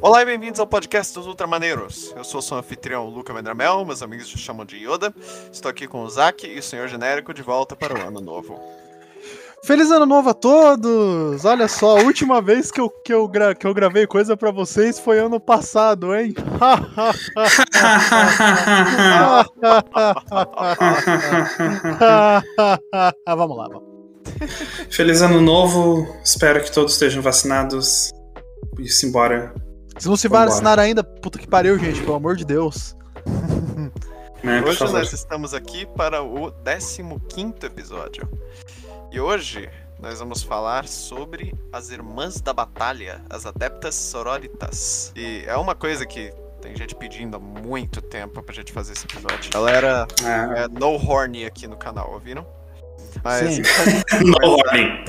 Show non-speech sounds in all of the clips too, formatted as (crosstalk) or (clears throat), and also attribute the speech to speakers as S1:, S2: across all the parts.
S1: Olá e bem-vindos ao podcast dos Ultramaneiros. Eu sou seu anfitrião Luca Vendramel, meus amigos me chamam de Yoda. Estou aqui com o Zack e o Senhor Genérico de volta para o ano novo.
S2: Feliz ano novo a todos! Olha só, a última vez que eu, que eu, gra que eu gravei coisa pra vocês foi ano passado, hein? vamos lá, vamos.
S3: Feliz ano novo, espero que todos estejam vacinados. E se embora.
S2: Se não se vacinar ainda, puta que pariu, gente, pelo amor de Deus. (laughs)
S1: É, Hoje nós estamos aqui para o 15 episódio. E hoje nós vamos falar sobre as Irmãs da Batalha, as Adeptas Sororitas. E é uma coisa que tem gente pedindo há muito tempo pra gente fazer esse episódio. Galera, é, é no horny aqui no canal, ouviram?
S2: Mas, Sim. (laughs)
S3: no horny.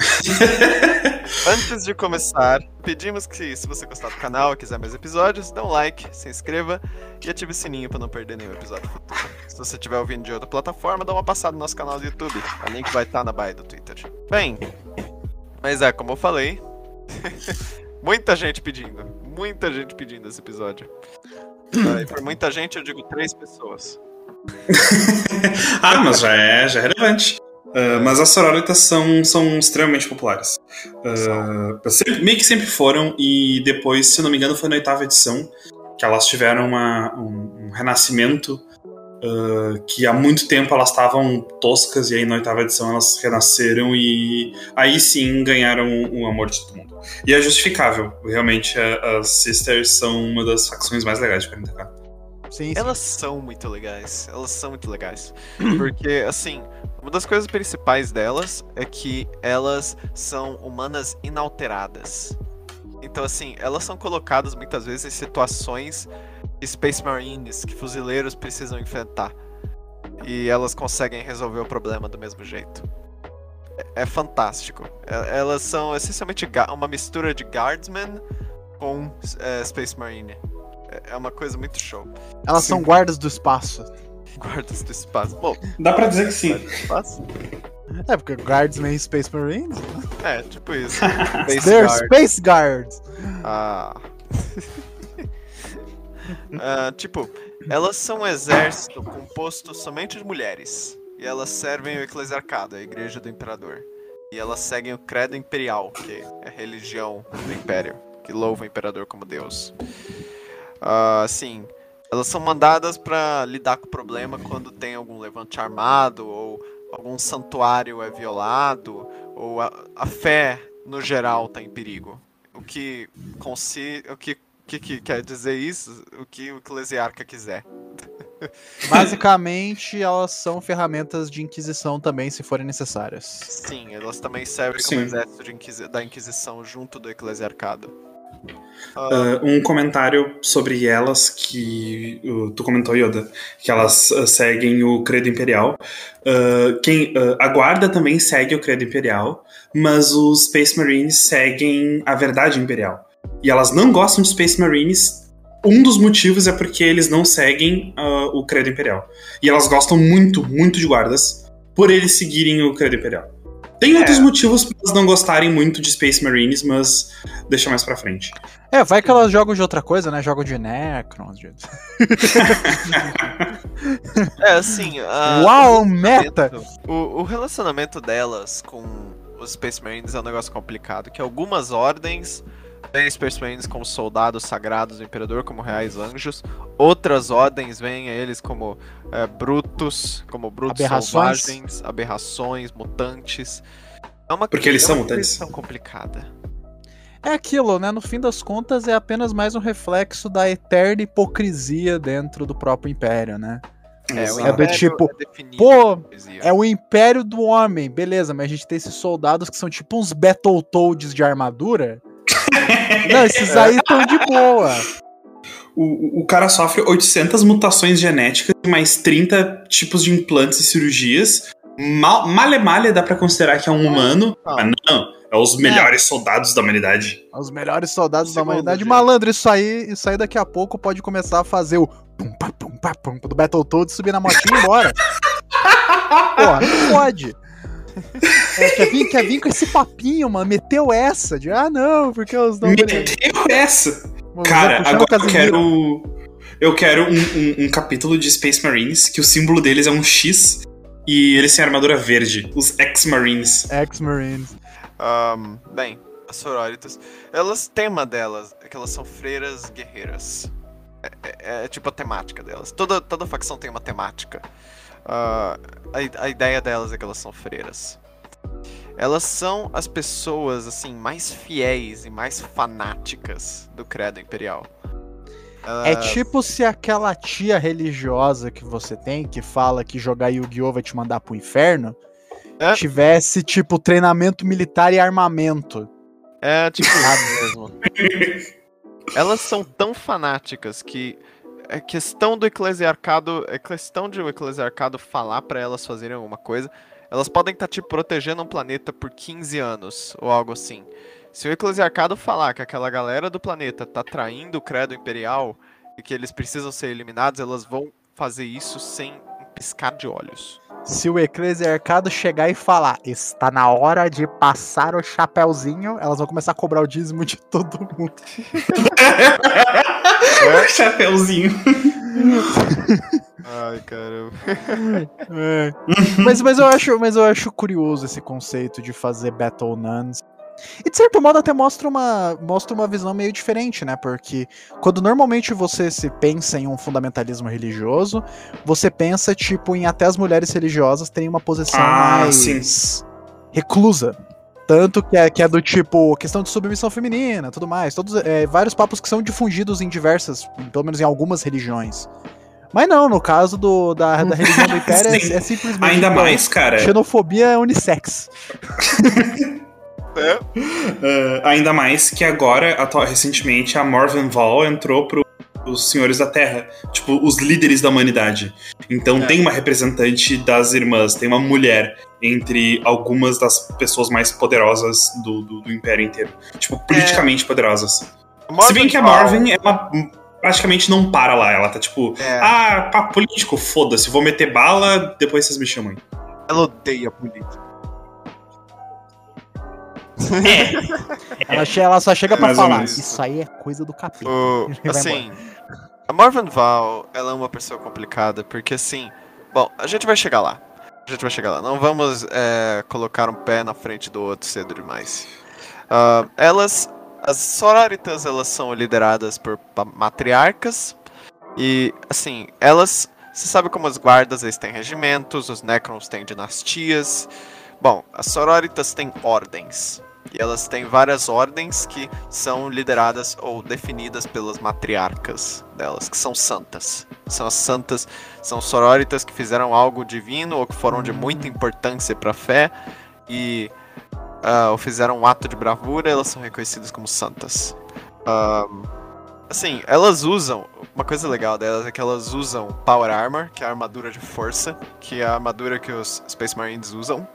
S3: (laughs)
S1: Antes de começar, pedimos que, se você gostar do canal e quiser mais episódios, dê um like, se inscreva e ative o sininho para não perder nenhum episódio futuro. Se você estiver ouvindo de outra plataforma, dá uma passada no nosso canal do YouTube. O link vai estar tá na bio do Twitter. Bem, mas é, como eu falei, (laughs) muita gente pedindo. Muita gente pedindo esse episódio. e por muita gente, eu digo três pessoas. (laughs)
S3: ah, mas já é, já é relevante. Uh, mas as sororitas são, são extremamente populares. Uh, sempre, meio que sempre foram, e depois, se não me engano, foi na oitava edição que elas tiveram uma, um, um, renascimento. Uh, que há muito tempo elas estavam toscas, e aí na oitava edição elas renasceram e aí sim ganharam o amor de todo mundo. E é justificável, realmente as Sisters são uma das facções mais legais de 40k.
S1: Sim, sim. Elas são muito legais. Elas são muito legais. (clears throat) Porque, assim, uma das coisas principais delas é que elas são humanas inalteradas. Então, assim, elas são colocadas muitas vezes em situações Space Marines que fuzileiros precisam enfrentar. E elas conseguem resolver o problema do mesmo jeito. É, é fantástico. É, elas são essencialmente uma mistura de Guardsman com é, Space Marine. É, é uma coisa muito show.
S2: Elas sim. são guardas do espaço.
S1: Guardas do espaço. Bom,
S3: dá pra dizer que sim.
S2: Espaço? É, porque Guardsmen Space Marines.
S1: É, tipo isso. (laughs)
S2: Space They're guard. Space Guards.
S1: Ah. uh, (laughs) tipo, elas são um exército composto somente de mulheres. E elas servem o eclesiarcado, a igreja do imperador. E elas seguem o credo imperial, que é a religião do império, que louva o imperador como deus. Uh, assim, elas são mandadas para lidar com o problema quando tem algum levante armado ou algum santuário é violado ou a, a fé no geral está em perigo. O que consi o que, que, que quer dizer isso? O que o eclesiarca quiser. (laughs)
S2: Basicamente, elas são ferramentas de inquisição também, se forem necessárias.
S1: Sim, elas também servem Sim. como exército Inquisi da Inquisição junto do eclesiarcado.
S3: Uh, um comentário sobre elas que uh, tu comentou, Yoda, que elas uh, seguem o credo imperial. quem, a guarda também segue o credo imperial, mas os Space Marines seguem a verdade imperial. E elas não gostam de Space Marines. Um dos motivos é porque eles não seguem o credo imperial. E elas gostam muito, muito de guardas por eles seguirem o credo imperial. Tem outros é. motivos pra elas não gostarem muito de Space Marines, mas deixa mais pra frente.
S2: É, vai que elas jogam de outra coisa, né? Jogam de Necrons. De... (laughs)
S1: é, assim.
S2: Uh, Uau, meta!
S1: O, o relacionamento delas com os Space Marines é um negócio complicado. Que algumas ordens Space Marines como soldados sagrados do Imperador, como reais anjos. Outras ordens veem eles como é, brutos, como brutos aberrações. selvagens, aberrações, mutantes. É uma,
S3: Porque eles
S1: é
S3: são mutantes.
S1: complicada.
S2: É aquilo, né? No fim das contas, é apenas mais um reflexo da eterna hipocrisia dentro do próprio império, né?
S1: É, é do
S2: tipo, é pô, é o império do homem, beleza, mas a gente tem esses soldados que são tipo uns Battletoads de armadura. Não, esses aí estão de boa.
S3: O, o cara sofre 800 mutações genéticas e mais 30 tipos de implantes e cirurgias. Mal, malha malha dá pra considerar que é um humano, ah. mas não é os melhores é. soldados da humanidade.
S2: Os melhores soldados Segundo da humanidade. Gente. Malandro, isso aí, isso aí daqui a pouco pode começar a fazer o pum, pá, pum, pá, pum, do Battletoads subir na motinha e ir embora. (laughs) Porra, não pode. É, quer, vir, quer vir com esse papinho, mano. Meteu essa. De, ah, não, porque os não.
S3: Meteu essa. Cara, agora eu quero. Eu quero um, um, um, capítulo de Space Marines que o símbolo deles é um X e eles têm armadura verde. Os X-Marines.
S2: X-Marines.
S1: Um, bem, as sororitas. Elas, tema delas é que elas são freiras guerreiras. É, é, é, tipo a temática delas. Toda, toda facção tem uma temática. Uh, a, a ideia delas é que elas são freiras. Elas são as pessoas assim mais fiéis e mais fanáticas do credo imperial.
S2: É tipo se aquela tia religiosa que você tem, que fala que jogar Yu-Gi-Oh! vai te mandar pro inferno, é? tivesse, tipo, treinamento militar e armamento.
S1: É, tipo, mesmo. Elas são tão fanáticas que é questão do eclesiarcado, é questão de o eclesiarcado falar para elas fazerem alguma coisa. Elas podem estar tá, te protegendo um planeta por 15 anos ou algo assim. Se o eclesiarcado falar que aquela galera do planeta tá traindo o credo imperial e que eles precisam ser eliminados, elas vão fazer isso sem piscar de olhos.
S2: Se o eclesiarcado chegar e falar, está na hora de passar o chapéuzinho, elas vão começar a cobrar o dízimo de todo mundo.
S3: é? (laughs) Chapéuzinho.
S1: Ai, caramba.
S2: É. Mas, mas, eu acho, mas eu acho curioso esse conceito de fazer Battle Nuns. E de certo modo até mostra uma, mostra uma visão meio diferente, né? Porque quando normalmente você se pensa em um fundamentalismo religioso, você pensa, tipo, em até as mulheres religiosas terem uma posição ah, mais sim. reclusa. Tanto que é, que é do tipo, questão de submissão feminina, tudo mais. Todos, é, vários papos que são difundidos em diversas, pelo menos em algumas religiões. Mas não, no caso do, da, da religião do (laughs) Império é, é, simplesmente.
S3: Ainda mais, cara.
S2: Xenofobia unissex. (laughs)
S3: É. Uh, ainda mais que agora, atual, recentemente, a Morven Val entrou pro os senhores da Terra, tipo, os líderes da humanidade. Então é. tem uma representante das irmãs, tem uma mulher entre algumas das pessoas mais poderosas do, do, do Império inteiro. Tipo, politicamente é. poderosas. Se bem que a Marvin, ela praticamente não para lá. Ela tá tipo, é. ah, pá, político, foda-se, vou meter bala, depois vocês me chamam.
S1: Ela odeia política.
S2: É. (laughs) ela, ela, só chega para falar. Isso aí é coisa do capeta. (laughs)
S1: Assim, a Marvin Val, ela é uma pessoa complicada, porque assim. Bom, a gente vai chegar lá. A gente vai chegar lá. Não vamos é, colocar um pé na frente do outro cedo demais. Uh, elas. As sororitas, elas são lideradas por matriarcas. E, assim, elas. Você sabe como as guardas eles têm regimentos, os Necrons têm dinastias. Bom, as sororitas têm ordens. E elas têm várias ordens que são lideradas ou definidas pelas matriarcas delas, que são santas. São as santas, são sororitas que fizeram algo divino ou que foram de muita importância para a fé e uh, ou fizeram um ato de bravura, elas são reconhecidas como santas. Uh, assim, elas usam. Uma coisa legal delas é que elas usam Power Armor, que é a armadura de força, que é a armadura que os Space Marines usam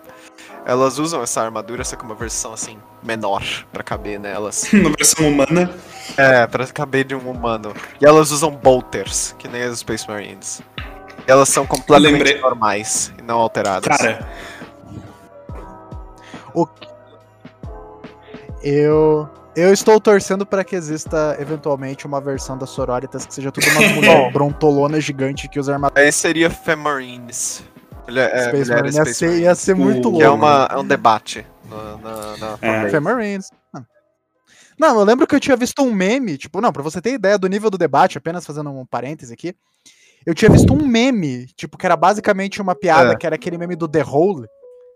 S1: elas usam essa armadura, só que uma versão assim, menor, para caber nelas. (laughs)
S3: uma versão humana?
S1: É, pra caber de um humano. E elas usam bolters, que nem as Space Marines. E elas são completamente normais e não alteradas.
S3: Cara.
S2: O... Eu. Eu estou torcendo para que exista eventualmente uma versão das Sororitas que seja tudo uma (laughs) mulher brontolona gigante que usa armadura.
S1: Aí seria Femarines. Mulher, é,
S2: Space Marine ia, ser, ia ser muito louco.
S1: é, uma, é um debate na, na, na
S2: é. Marines. Não, eu lembro que eu tinha visto um meme, tipo, não, pra você ter ideia do nível do debate, apenas fazendo um parêntese aqui, eu tinha visto um meme, tipo, que era basicamente uma piada, é. que era aquele meme do The Hole,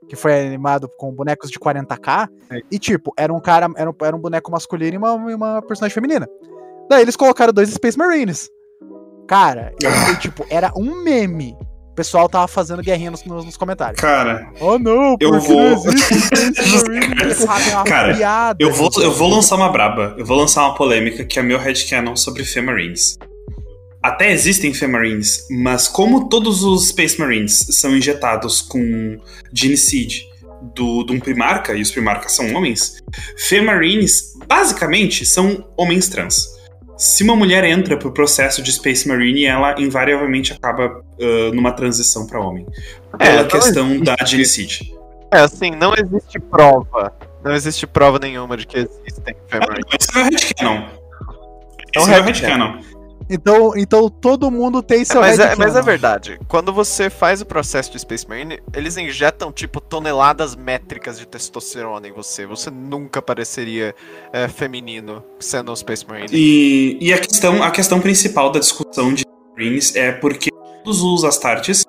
S2: que foi animado com bonecos de 40k, é. e tipo, era um cara, era um, era um boneco masculino e uma, uma personagem feminina. Daí eles colocaram dois Space Marines. Cara, ah. tipo, era um meme pessoal tava fazendo guerrinha nos, nos, comentários.
S3: Cara.
S2: Oh não,
S3: eu vou. (laughs) Cara, piada, eu vou, eu vou lançar uma braba. Eu vou lançar uma polêmica que é meu headcanon sobre Femarines. Até existem Femarines, mas como todos os Space Marines são injetados com Gene Seed do, de um Primarca, e os Primarcas são homens, Femarines basicamente são homens trans se uma mulher entra pro processo de Space Marine, ela invariavelmente acaba uh, numa transição para homem. É, pela questão existe. da genocide.
S1: É, assim, não existe prova. Não existe prova nenhuma de que existem Femarines.
S3: Esse é o.
S1: É um
S3: Esse é o
S1: headcanon.
S2: Então, então todo mundo tem seu
S1: mas, é, mas é verdade. Quando você faz o processo de Space Marine, eles injetam, tipo, toneladas métricas de testosterona em você. Você nunca pareceria é, feminino sendo um Space Marine.
S3: E, e a, questão, a questão principal da discussão de Marines é porque todos os Astartes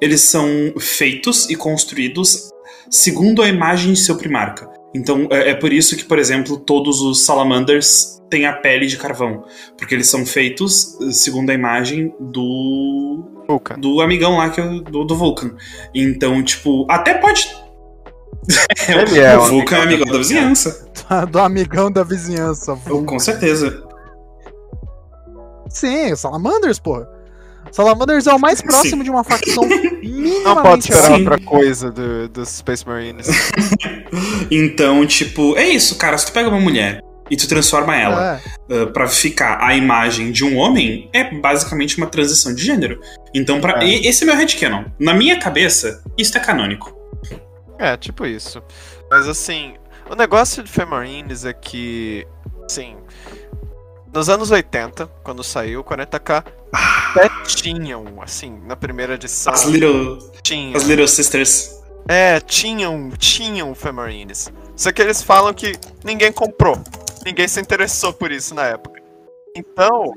S3: eles são feitos e construídos segundo a imagem de seu primarca. Então é, é por isso que, por exemplo, todos os Salamanders têm a pele de carvão. Porque eles são feitos segundo a imagem do.
S1: Vulcan.
S3: do amigão lá, que é o- do, do Vulcan. Então, tipo, até pode.
S1: Ele (laughs) é
S3: o Vulcan é
S1: amigão
S3: amigão
S1: da
S3: da vizinhança. (laughs)
S2: Do amigão da vizinhança.
S3: Com certeza.
S2: Sim, o Salamanders, porra. Salamanders é o mais próximo de uma facção (laughs) minimamente
S1: Não pode esperar
S3: Sim.
S1: outra coisa do- dos Space Marines. (laughs)
S3: Então, tipo, é isso, cara. Se tu pega uma mulher e tu transforma ela
S2: É.
S3: uh, pra ficar a imagem de um homem, é basicamente uma transição de gênero. Então, pra...
S1: É.
S3: e- esse é meu headcanon. Na minha cabeça, isso é canônico.
S1: É, tipo isso. Mas assim, o negócio de Femarines é que, assim, nos anos 80, quando saiu o 40k, até tinham, assim, na primeira edição,
S3: As Little,
S1: tinha.
S3: as little Sisters.
S1: É, tinham, tinham Femarines. Só que eles falam que ninguém comprou. Ninguém se interessou por isso na época. Então,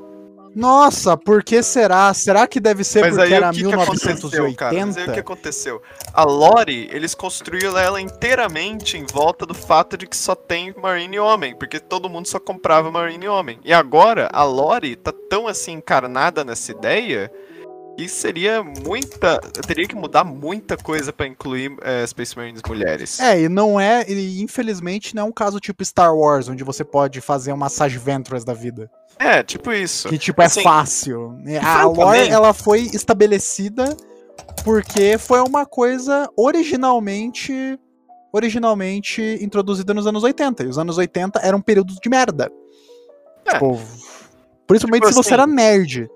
S2: Nossa, por que será? Será que deve ser
S1: mas
S2: porque
S1: aí
S2: era
S1: que, que aconteceu, cara? Mas aí o que
S2: 1980?
S1: aconteceu? A lore, eles construíram ela inteiramente em volta do fato de que só tem Marine Homem, porque todo mundo só comprava Marine Homem. E agora, a lore tá tão assim encarnada nessa ideia que seria muita. Teria que mudar muita coisa pra incluir é, Space Marines mulheres.
S2: É, e não é, e infelizmente não é um caso tipo Star Wars, onde você pode fazer uma Sage Ventress da vida.
S1: É, tipo isso.
S2: Que tipo é
S1: Assim,
S2: fácil. A lore ela foi estabelecida porque foi uma coisa originalmente originalmente introduzida nos anos 80. E os anos 80 eram um período de merda.
S1: É.
S2: Tipo, principalmente
S1: Tipo
S2: se você
S1: assim,
S2: era nerd.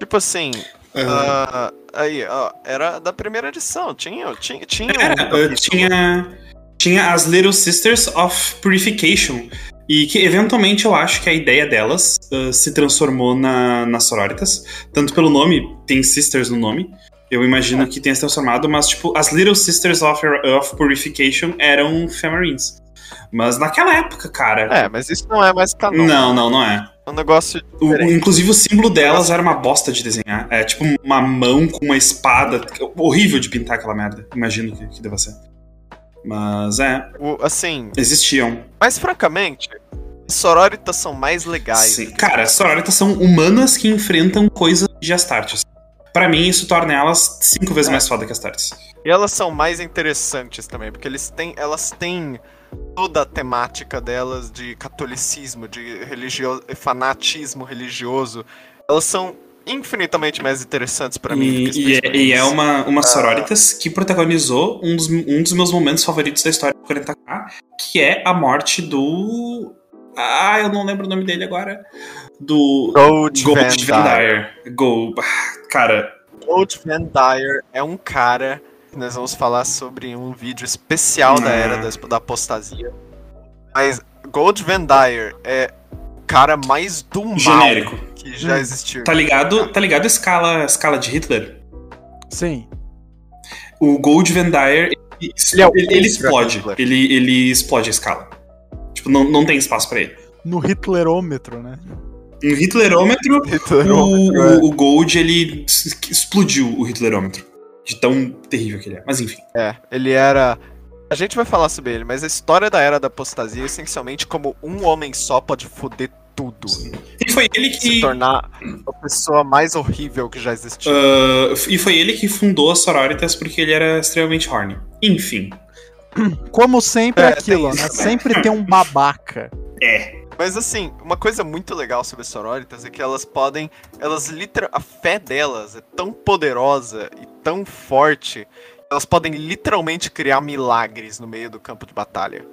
S1: Tipo assim,
S3: Ah,
S1: ah, aí, ó, era da primeira edição, tinha, tinha, tinha
S3: era, uh, tinha, tinha as Little Sisters of Purification. E que eventualmente eu acho que a ideia delas uh, se transformou na, nas sororitas. Tanto pelo nome, tem Sisters no nome. Eu imagino que tenha se transformado, mas tipo, as Little Sisters of, of Purification eram Femarines. Mas naquela época, cara.
S1: É, mas isso não é mais canon.
S3: Não, não, não é.
S1: Um negócio
S3: O- inclusive o símbolo delas era uma bosta de desenhar. É tipo uma mão com uma espada. Horrível de pintar aquela merda. Imagino que, que deva ser. Mas é,
S1: O- assim,
S3: existiam.
S1: mas francamente, as sororitas são mais legais.
S3: Sim. Cara, as sororitas são humanas que enfrentam coisas de Astartes. Pra mim, isso torna elas cinco vezes
S1: É.
S3: mais foda que Astartes.
S1: E elas são mais interessantes também, porque eles têm, elas têm toda a temática delas de catolicismo, de religio fanatismo religioso. Elas são infinitamente mais interessantes pra mim.
S3: E,
S1: do que
S3: e é, e é uma, uma sororitas que protagonizou um dos, um dos meus momentos favoritos da história do 40k, que é a morte do. Ah, eu não lembro o nome dele agora. Do.
S1: Gold,
S3: Gold
S1: Van Dyer.
S3: Dyer. Go. ah, Cara,
S1: Gold Van Dyer é um cara nós vamos falar sobre um vídeo especial da era da, da apostasia. Mas Gold Van Dyer é o cara mais do mal
S3: genérico.
S1: que já
S2: Hum.
S1: existiu.
S3: Tá ligado? Tá ligado a escala, a escala de Hitler?
S2: Sim.
S3: O Gold Van Dyer, ele,
S1: Ele é o
S3: ele- explode. Ele, ele explode a escala. Tipo, não, não tem espaço pra ele.
S2: No Hitlerômetro, né?
S3: No Hitlerômetro,
S1: Hitlerômetro, é.
S3: o, o Gold, ele explodiu o Hitlerômetro. De tão terrível que ele é. Mas enfim.
S1: É, ele era. A gente vai falar sobre ele, mas a história da era da apostasia é essencialmente como um homem só pode foder tudo.
S3: E foi ele
S1: Se
S3: que.
S1: tornar a pessoa mais horrível que já existiu.
S3: ah, e foi ele que fundou as sororitas porque ele era extremamente horny. Enfim.
S2: Como sempre
S1: É,
S2: aquilo,
S1: tem
S2: né? Sempre tem um babaca.
S3: É.
S1: Mas assim, uma coisa muito legal sobre as sororitas é que elas podem. Elas literal. A fé delas é tão poderosa e tão forte. Elas podem literalmente criar milagres no meio do campo de batalha.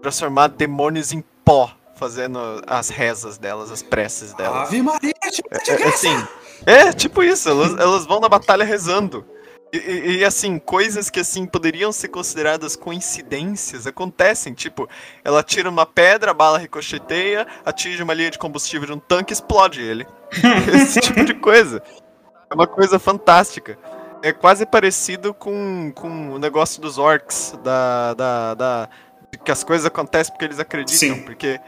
S1: Transformar demônios em pó, fazendo as rezas delas, as preces delas.
S3: Ave Maria, tipo,
S1: É, é, assim, é tipo isso, elas, elas vão na batalha rezando. E, e, assim, coisas que assim poderiam ser consideradas coincidências acontecem. Tipo, ela tira uma pedra, a bala ricocheteia, atinge uma linha de combustível de um tanque e explode ele. (laughs) Esse tipo de coisa. É uma coisa fantástica. É quase parecido com, com o negócio dos orcs, da, da, da, que as coisas acontecem porque eles acreditam. Sim. Porque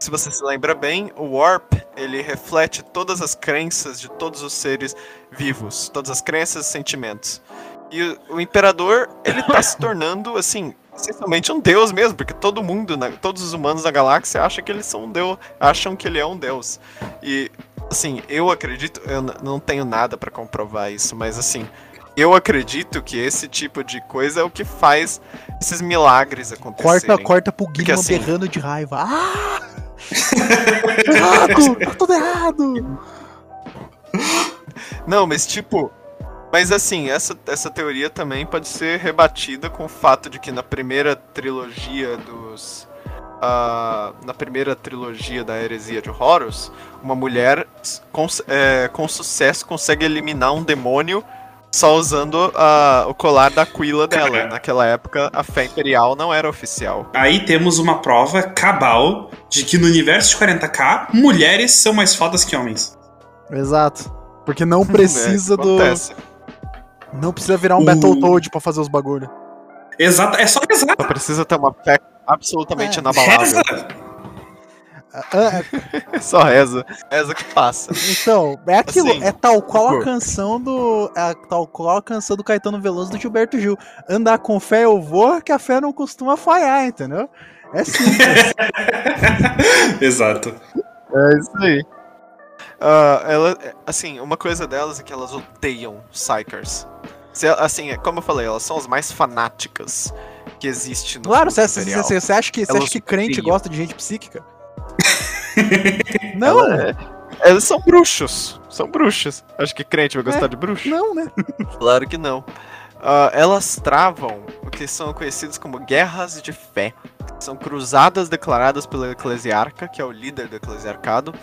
S1: se você se lembra bem, o Warp ele reflete todas as crenças de todos os seres vivos, todas as crenças e sentimentos. E o, o imperador ele tá se tornando assim essencialmente um deus mesmo, porque todo mundo, todos os humanos da galáxia acham que eles são um deus, acham que ele é um deus. E assim, eu acredito, eu não tenho nada para comprovar isso, mas assim, eu acredito que esse tipo de coisa é o que faz esses milagres acontecerem.
S2: Corta, corta pro Guilherme assim, berrando de raiva. Ah! (laughs) errado! Tá tudo errado! (laughs)
S1: Não, mas tipo. Mas assim, essa, essa teoria também pode ser rebatida com o fato de que na primeira trilogia dos. Uh, na primeira trilogia da heresia de Horus, uma mulher com, é, com sucesso consegue eliminar um demônio só usando uh, o colar da Aquila dela. Naquela época, a fé imperial não era oficial.
S3: Aí temos uma prova cabal de que no universo de 40k, mulheres são mais fodas que homens.
S2: Exato. Porque não (laughs) precisa é, do. Não precisa virar um o... Battletoad pra fazer os bagulho.
S3: Exato, é só exato.
S1: Só precisa ter uma fé absolutamente é. inabalável. É (laughs) só reza. Reza que passa.
S2: Então, é aquilo. Assim, é tal qual a canção do. É tal qual a canção do Caetano Veloso do Gilberto Gil. Andar com fé eu vou, que a fé não costuma falhar, entendeu? É simples. (laughs)
S3: Exato.
S1: É isso aí. Uh, ela, assim, uma coisa delas é que elas odeiam Psychers. Assim, é como eu falei, elas são as mais fanáticas que existe no
S2: Claro, você acha que, você acha que crente gosta de gente psíquica? (laughs) não,
S1: é, eles são bruxos. São bruxas. Acho que crente vai gostar é, de bruxo?
S2: Não, né? (laughs)
S1: claro que não. Uh, elas travam o que são conhecidas como guerras de fé. São cruzadas declaradas pelo eclesiarca, que é o líder do eclesiarcado,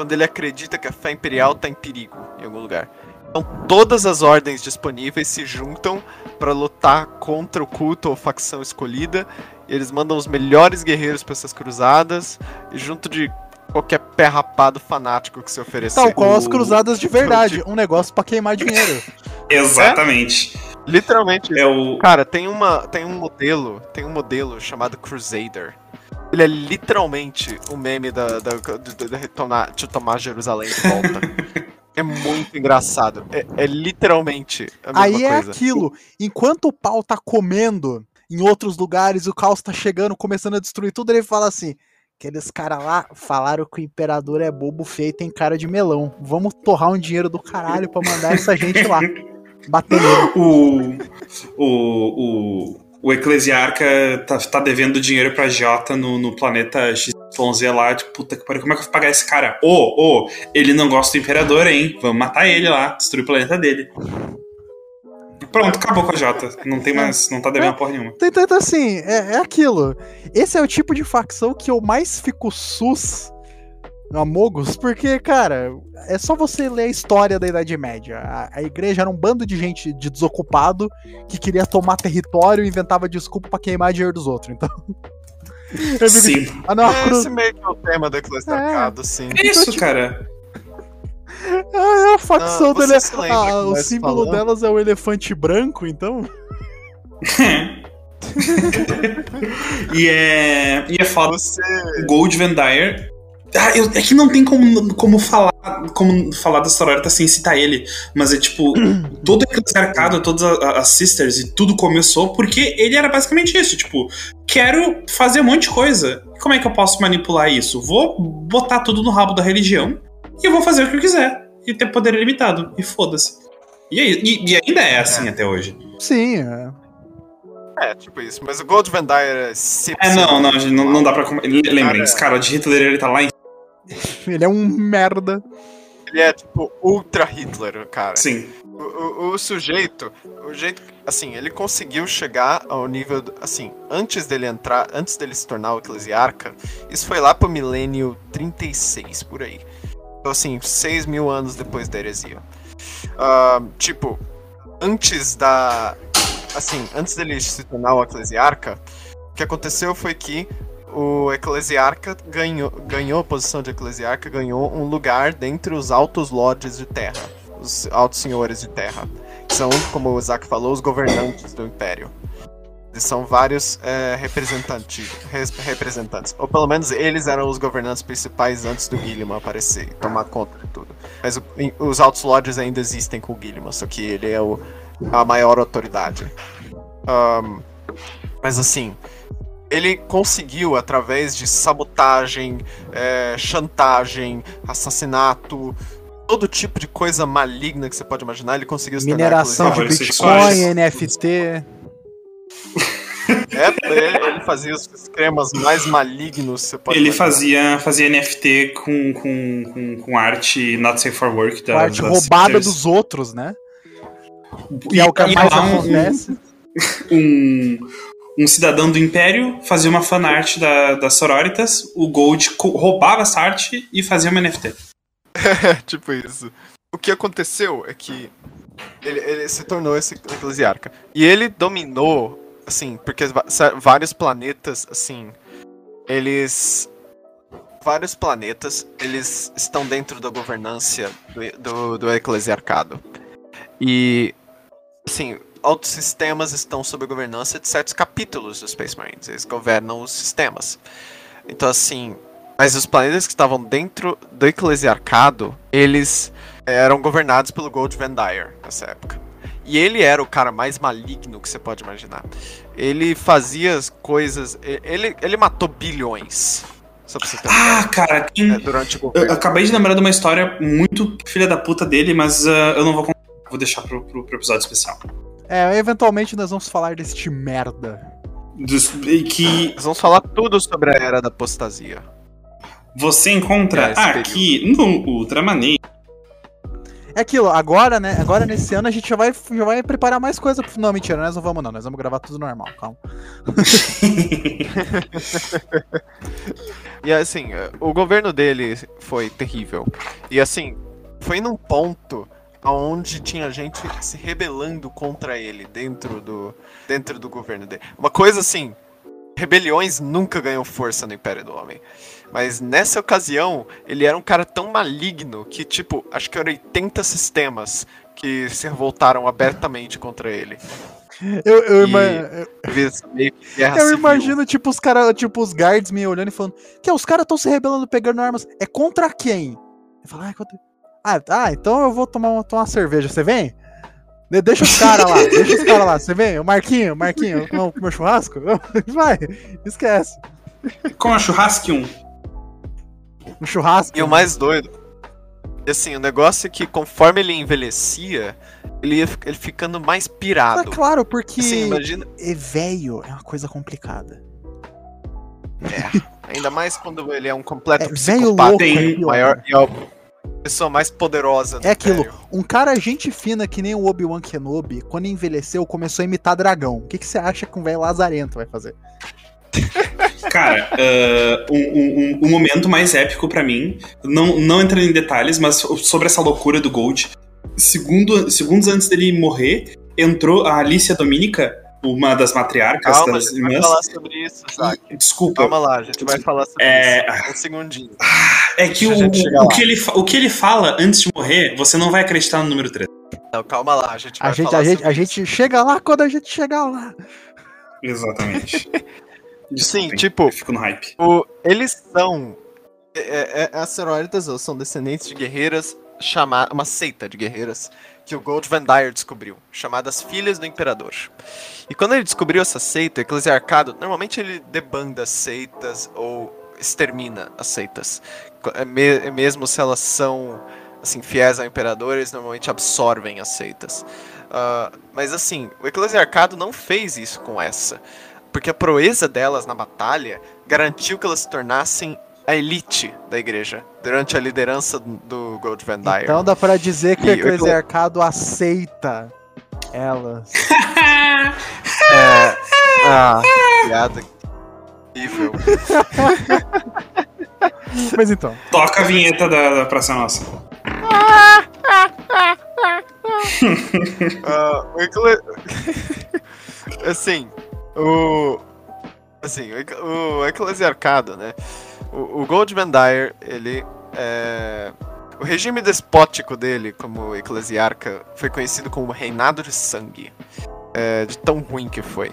S1: quando ele acredita que a fé imperial está em perigo em algum lugar. Então todas as ordens disponíveis se juntam para lutar contra o culto ou facção escolhida eles mandam os melhores guerreiros para essas cruzadas, e junto de qualquer pé rapado fanático que se oferecer.
S2: Tal qual as cruzadas de verdade, um negócio para queimar dinheiro. (laughs)
S3: Exatamente.
S1: É? Literalmente. É o... Cara, tem, uma, tem um modelo, tem um modelo chamado Crusader. Ele é literalmente o meme da, da, da, de tomar Jerusalém de volta. (laughs) É muito engraçado. É, é literalmente a mesma
S2: Aí
S1: é
S2: aquilo. Enquanto o pau tá comendo, em outros lugares, o caos tá chegando, começando a destruir tudo, ele fala assim: aqueles caras lá falaram que o imperador é bobo feio tem cara de melão. Vamos torrar um dinheiro do caralho pra mandar essa gente lá. (laughs) Bater nele.
S3: O, o, o, o eclesiarca tá, tá devendo dinheiro pra Jota no, no planeta XYZ lá, tipo, puta que pariu, como é que eu vou pagar esse cara? Ô, oh, ô, oh, ele não gosta do imperador, hein? Vamos matar ele lá, destruir o planeta dele. Pronto, acabou com a Jota. Não tem mais. Não tá devendo é, porra nenhuma.
S2: Então assim, é, é, aquilo. Esse é o tipo de facção que eu mais fico sus a Mogos, porque, cara, é só você ler a história da Idade Média. A, a igreja era um bando de gente de desocupado que queria tomar território e inventava desculpa para queimar dinheiro dos outros. Então. (laughs)
S3: Sim.
S1: Ah, não, é. Esse meio que é o tema do eclesiarcado, é. sim.
S3: É isso, então, tipo, cara.
S2: É, a facção dele. Ah, o símbolo falando? delas é o elefante branco, então. (laughs)
S3: e é. E é foda. Você... Gold Van Dyer. Ah, eu, é que não tem como, como falar como falar da Sororita sem citar ele. Mas é tipo, (clears throat) todo aquele cercado, todas as sisters e tudo começou porque ele era basicamente isso. Tipo, quero fazer um monte de coisa. Como é que eu posso manipular isso? Vou botar tudo no rabo da religião e eu vou fazer o que eu quiser. E ter poder ilimitado. E foda-se. E, e, e, ainda é assim é. até hoje.
S2: Sim, é.
S1: É, tipo isso. Mas o Gold Van Dyer é
S3: É, não, não, não, não dá pra. Lembrem, esse cara de Hitler, ele tá lá em. (laughs)
S2: ele é um merda.
S1: Ele é, tipo, ultra Hitler, cara.
S3: Sim.
S1: O, o, o, sujeito, o jeito, assim, ele conseguiu chegar ao nível, do, assim, antes dele entrar, antes dele se tornar o eclesiarca, isso foi lá pro milênio 36, por aí. Então, assim, 6 mil anos depois da heresia. Uh, tipo, antes da. Assim, antes dele se tornar o eclesiarca, o que aconteceu foi que o eclesiarca ganhou, ganhou a posição de eclesiarca, ganhou um lugar dentre os altos lords de terra, os altos senhores de terra. Que são, como o Isaac falou, os governantes do império. São vários é, representantes, res- representantes. Ou pelo menos eles eram os governantes principais antes do Guilherme aparecer e tomar conta de tudo. Mas o- os Altos Lords ainda existem com o Guilherme, só que ele é o, a maior autoridade. Ahn, mas assim, ele conseguiu, através de sabotagem, é, chantagem, assassinato, todo tipo de coisa maligna que você pode imaginar, ele conseguiu
S2: Mineração de Bitcoin. NFT.
S1: É, ele, fazia os esquemas mais malignos que você pode
S3: Ele
S1: imaginar.
S3: fazia, fazia NFT com, com, com, com arte not safe for work. Da,
S2: Parte
S3: das
S2: roubada dos outros, né?
S3: E
S2: é o que mais
S3: um-
S2: acontece. (laughs)
S3: um, um cidadão do Império fazia uma fanart da, das Sororitas, o Gold roubava essa arte e fazia uma NFT. (laughs)
S1: tipo isso. O que aconteceu é que ele, ele se tornou esse eclesiarca. E ele dominou, assim, porque vários planetas, assim, eles. Vários planetas, eles estão dentro da governância do, do, do eclesiarcado. E, assim, outros sistemas estão sob a governança de certos capítulos dos Space Marines. Eles governam os sistemas. Então, assim, mas os planetas que estavam dentro do eclesiarcado, eles eram governados pelo Gold Vendire nessa época. E ele era o cara mais maligno que você pode imaginar. Ele fazia as coisas. Ele, ele matou bilhões. Só pra você ter
S3: Ah, cara, quem.
S1: né, durante o
S3: Eu acabei de lembrar de uma história muito filha da puta dele, mas ah, eu não vou contar. Vou deixar pro, pro, pro episódio especial.
S2: É, eventualmente nós vamos falar deste merda.
S3: Dos- e que
S1: Nós vamos falar tudo sobre a era da apostasia.
S3: você encontra
S1: É,
S3: aqui no Ultraman.
S2: É aquilo, agora, né? Agora nesse ano a gente já vai, já vai preparar mais coisa pro. Não, mentira, nós não vamos não. Nós vamos gravar tudo normal, calma. (laughs)
S1: E assim, o governo dele foi terrível. E assim, foi num ponto onde tinha gente se rebelando contra ele dentro do dentro do governo dele. Uma coisa assim, rebeliões nunca ganham força no Império do Homem. Mas nessa ocasião, ele era um cara tão maligno que, tipo, acho que eram 80 sistemas que se revoltaram abertamente contra ele.
S2: Eu, eu, ima- eu- imagino, tipo, os caras, tipo, os guards me olhando e falando: Que os caras estão se rebelando pegando armas. É contra quem? Eu falo, ah, é contra... ah, ah, então eu vou tomar uma, tomar uma cerveja. Você vem? De- Deixa os caras lá, (laughs) deixa os caras lá. Você vem? O Marquinho, Marquinho, vamos comer (laughs) churrasco? (laughs) Vai, esquece.
S3: Com a churrasque 1.
S2: Um churrasco.
S1: E o mais doido. E assim, o negócio é que conforme ele envelhecia, ele ia ele ficando mais
S2: É
S1: pirado.
S2: claro, porque
S1: Assim, imagina.
S2: é velho é uma coisa complicada.
S1: Ainda mais quando ele é um completo
S2: É velho
S1: psicopata.
S2: louco.
S3: Tem
S2: é pior.
S1: maior e é pessoa mais poderosa do
S2: É aquilo,
S1: Império.
S2: um cara gente fina que nem o Obi-Wan Kenobi, quando envelheceu, começou a imitar dragão. O que, que você acha que um velho lazarento vai fazer? (laughs)
S3: Cara, ah, um, um- um momento mais épico pra mim, não, não entrando em detalhes, mas sobre essa loucura do Gold. Segundo, segundos antes dele morrer, entrou a Alicia Dominica, uma das matriarcas
S1: Calma, a
S3: das
S1: gente vai
S3: irmãs.
S1: falar sobre isso, Isaac.
S3: desculpa,
S1: Calma lá, a gente vai falar sobre
S3: É-
S1: isso. Um segundinho.
S3: é que o,
S1: a
S3: o, que ele, o que ele fala antes de morrer, você não vai acreditar no número 3.
S1: Não, calma lá, a gente vai
S2: A gente,
S1: falar
S2: a, gente,
S1: sobre
S2: a
S1: isso.
S2: gente chega lá quando a gente chegar lá.
S3: Exatamente. (laughs)
S1: Sim, tipo,
S3: eu fico no hype.
S1: O- eles são. É, é, é, as são descendentes de guerreiras chamadas. Uma seita de guerreiras que o Gold Van Dyer descobriu, chamadas Filhas do Imperador. E quando ele descobriu essa seita, o eclesiarcado, normalmente ele debanda seitas ou extermina as seitas. É é mesmo se elas são assim, fiéis ao imperador, eles normalmente absorvem as seitas. Ah, mas assim, o eclesiarcado não fez isso com essa. Porque a proeza delas na batalha garantiu que elas se tornassem a elite da igreja durante a liderança do Gold Van Dyer.
S2: Então dá pra dizer que o
S1: E o ecle-
S2: eclesiarcado aceita elas.
S1: Ah, (laughs) piada. (laughs)
S2: Mas então,
S3: Toca a vinheta da, da Praça Nossa.
S1: uh, (laughs) o Ecle... assim, o. Assim, o, eclesiarcado, né? O, o Goldman Dyer, ele é. O regime despótico dele, como eclesiarca, foi conhecido como Reinado de Sangue. É, de tão ruim que foi.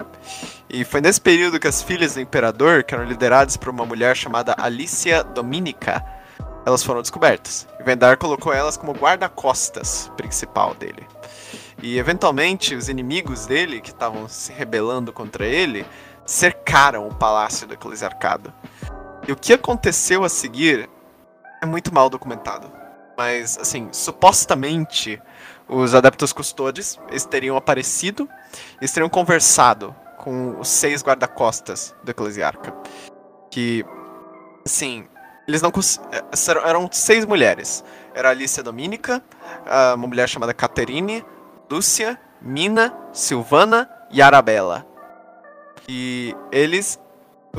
S1: E foi nesse período que as filhas do imperador, que eram lideradas por uma mulher chamada Alicia Dominica, elas foram descobertas. E Vendar colocou elas como guarda-costas principal dele. E eventualmente os inimigos dele, que estavam se rebelando contra ele, cercaram o palácio do eclesiarcado. E o que aconteceu a seguir é muito mal documentado. Mas, assim, supostamente os adeptos custodes eles teriam aparecido, eles teriam conversado com os seis guarda-costas do eclesiarca. Que, assim, eles não é, eram seis mulheres. Era Alicia Dominica, uma mulher chamada Caterine, Lúcia, Mina, Silvana e Arabella. E eles,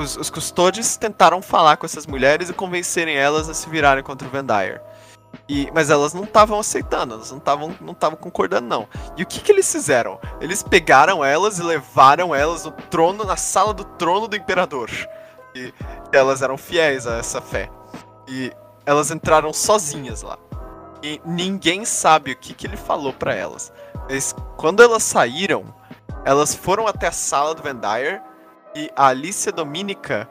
S1: os, os custódios, tentaram falar com essas mulheres e convencerem elas a se virarem contra o Vendayer. E, mas elas não estavam aceitando, elas não estavam não concordando, não. E o que, que eles fizeram? Eles pegaram elas e levaram elas no trono, na sala do trono do imperador. E elas eram fiéis a essa fé. E elas entraram sozinhas lá. E ninguém sabe o que, que ele falou para elas. Mas quando elas saíram, elas foram até a sala do Vendayer e a Alicia Dominica,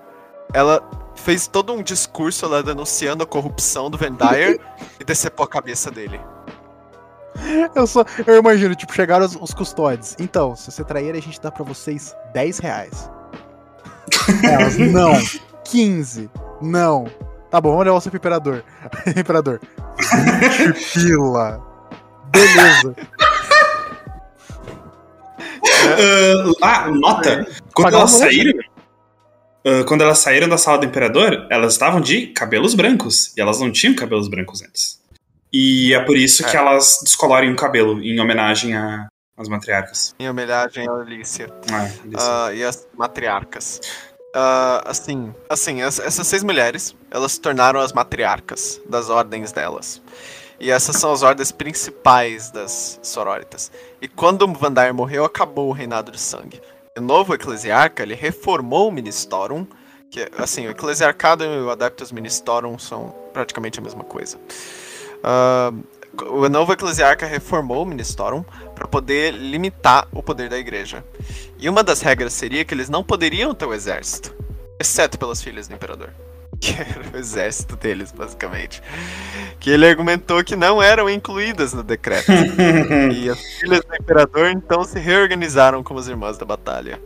S1: ela fez todo um discurso lá denunciando a corrupção do Vendayer (laughs) e decepou a cabeça dele.
S2: Eu só, eu imagino, tipo, chegaram os, os custódios. Então, se você trair, a gente dá pra vocês 10 reais. (laughs) Elas, não. 15. Não. Tá bom, vamos levar você pro imperador. (laughs) imperador. 20 pila. Beleza.
S3: Uh, ah, nota. Quando elas saíram. Uh, quando elas saíram da sala do imperador, elas estavam de cabelos brancos. E elas não tinham cabelos brancos antes. E é por isso é. que elas descolorem o cabelo em homenagem às matriarcas.
S1: Em homenagem a Alicia. Ah, Alicia. Uh, e as matriarcas. Uh, assim, assim essas seis mulheres, elas se tornaram as matriarcas das ordens delas. E essas são as ordens principais das sororitas. E quando Vandar morreu, acabou o reinado de sangue. O novo eclesiarca, ele reformou o Ministorum, que, assim, o eclesiarcado e o Adeptus Ministorum são praticamente a mesma coisa. Uh, o novo eclesiarca reformou o Ministorum para poder limitar o poder da igreja. E uma das regras seria que eles não poderiam ter o exército, exceto pelas filhas do imperador. Que era o exército deles, basicamente. Que ele argumentou que não eram incluídas no decreto. (laughs) e as filhas do imperador então se reorganizaram como as irmãs da batalha.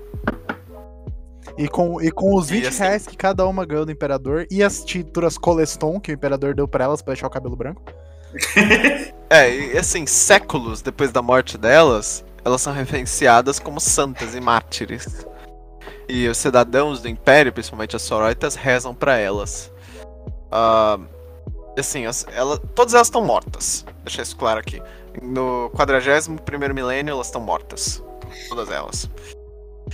S2: E com, e com os 20 assim... reais que cada uma ganhou do imperador e as tinturas Coleston que o imperador deu para elas para deixar o cabelo branco. (laughs)
S1: é, e assim, séculos depois da morte delas, elas são referenciadas como santas e mártires. E os cidadãos do Império, principalmente as Soroitas, rezam para elas. Uh, assim, as, ela, todas elas estão mortas. Deixar isso claro aqui. No 41 milênio, elas estão mortas. Todas elas.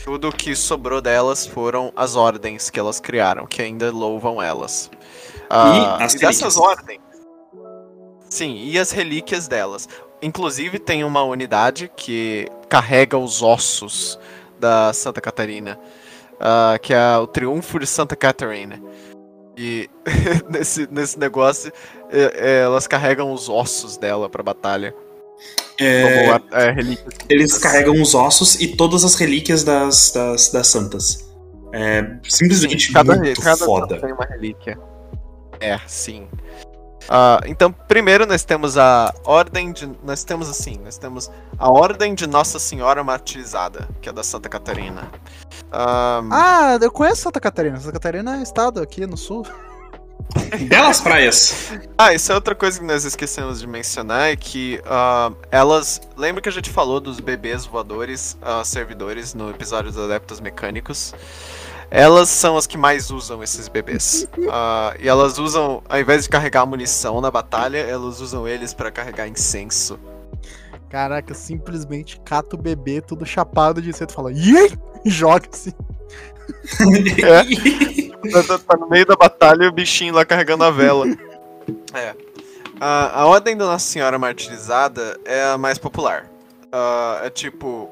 S1: Tudo que sobrou delas foram as ordens que elas criaram, que ainda louvam elas. Uh, e, as e dessas ordens, Sim, e as relíquias delas. Inclusive tem uma unidade que carrega os ossos da Santa Catarina, uh, que é o Triunfo de Santa Catarina. E (laughs) nesse, nesse negócio, é, é, elas carregam os ossos dela pra batalha.
S3: É, a, é, eles carregam os ossos e todas as relíquias das, das, das santas. É simplesmente sim, cada, muito cada foda.
S1: Tem uma relíquia. É, sim. Uh, então, primeiro nós temos a ordem de. Nós temos assim, nós temos a ordem de Nossa Senhora Martirizada, que é da Santa Catarina.
S2: Um... Ah, eu conheço Santa Catarina. Santa Catarina é estado aqui no sul. (laughs)
S3: Belas praias.
S1: ah, isso é outra coisa que nós esquecemos de mencionar, é que uh, elas. Lembra que a gente falou dos bebês voadores uh, servidores no episódio dos Adeptos Mecânicos? Elas são as que mais usam esses bebês. Uh, e elas usam, ao invés de carregar munição na batalha, elas usam eles para carregar incenso.
S2: Caraca, simplesmente cata o bebê tudo chapado de cedo e fala, e joga assim. (laughs)
S1: é. (laughs) tá, tá, no meio da batalha e o bichinho lá carregando a vela. É. A, a Ordem da Nossa Senhora Martirizada é a mais popular. Uh, é tipo.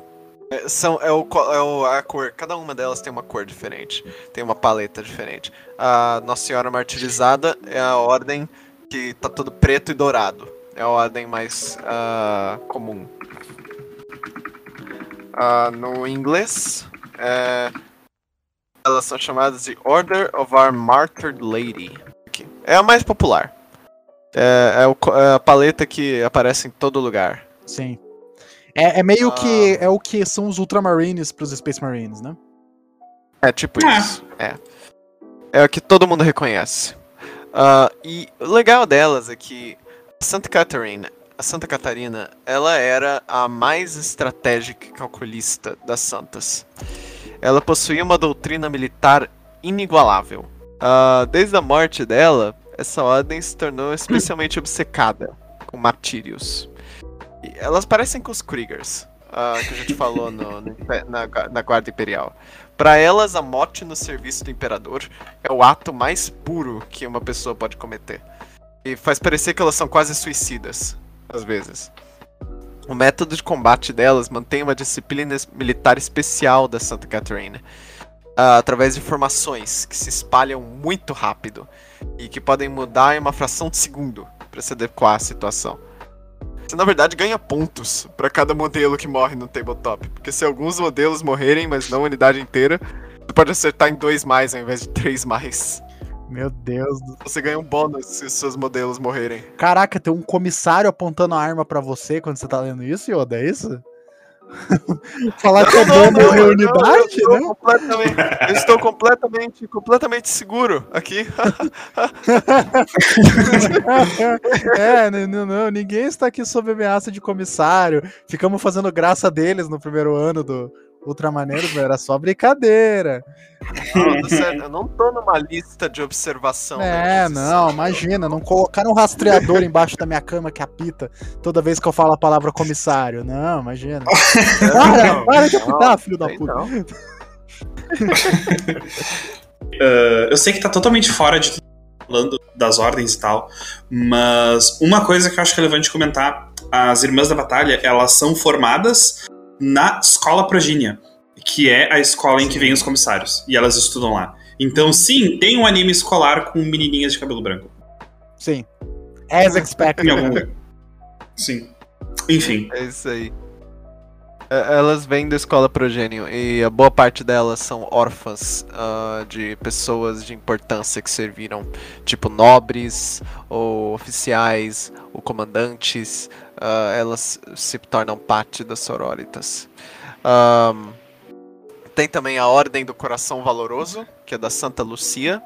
S1: É, são, é, o, é o, a cor. Cada uma delas tem uma cor diferente. Tem uma paleta diferente. A Nossa Senhora Martirizada é a ordem que tá todo preto e dourado. É a ordem mais uh, comum. Uh, no inglês, é, elas são chamadas de Order of Our Martyred Lady. É a mais popular. É, é, o, é, a paleta que aparece em todo lugar.
S2: Sim. É, é meio ah. que é o que são os Ultramarines pros Space Marines, né?
S1: É tipo ah. isso. É. É o que todo mundo reconhece. Uh, e o legal delas é que Santa Catarina, a Santa Catarina, ela era a mais estratégica e calculista das santas. Ela possuía uma doutrina militar inigualável. Uh, desde a morte dela, essa ordem se tornou especialmente obcecada com martírios. Elas parecem com os Kriegers, uh, que a gente falou no, no, na, na Guarda Imperial. Para elas, a morte no serviço do Imperador é o ato mais puro que uma pessoa pode cometer. E faz parecer que elas são quase suicidas, às vezes. O método de combate delas mantém uma disciplina militar especial da Santa Catarina, uh, através de formações que se espalham muito rápido e que podem mudar em uma fração de segundo para se adequar à situação. Você na verdade ganha pontos para cada modelo que morre no tabletop, porque se alguns modelos morrerem, mas não a unidade inteira, você pode acertar em dois mais ao invés de três mais.
S2: Meu Deus.
S1: Você ganha um bônus se seus modelos morrerem.
S2: Caraca, tem um comissário apontando a arma para você quando você tá lendo isso, Yoda, é isso? (laughs) Falar que é bom morrer unidade,
S1: eu né? Completamente, eu estou completamente, completamente seguro aqui. (laughs)
S2: é, não, não, ninguém está aqui sob ameaça de comissário. Ficamos fazendo graça deles no primeiro ano do, Ultramaneiros, era só brincadeira.
S1: Não, (laughs) tá eu não tô numa lista de observação.
S2: É, não, imagina, não colocaram um rastreador embaixo da minha cama que apita toda vez que eu falo a palavra comissário. Não, imagina. (laughs) para, não, para de apitar, não, filho da puta.
S3: uh, (laughs) eu sei que tá totalmente fora de falando das ordens e tal, mas uma coisa que eu acho relevante comentar, as Irmãs da Batalha, elas são formadas na Escola Progínia, que é a escola em que vêm os comissários. E elas estudam lá. Então, sim, tem um anime escolar com menininhas de cabelo branco.
S2: Sim. As expected.
S3: Sim. Enfim.
S1: É isso aí. É, elas vêm da escola progênio e a boa parte delas são órfãs uh, de pessoas de importância que serviram, tipo nobres, ou oficiais, ou comandantes. Uh, elas se tornam parte das sororitas. Um, tem também a Ordem do Coração Valoroso, que é da Santa Lucia.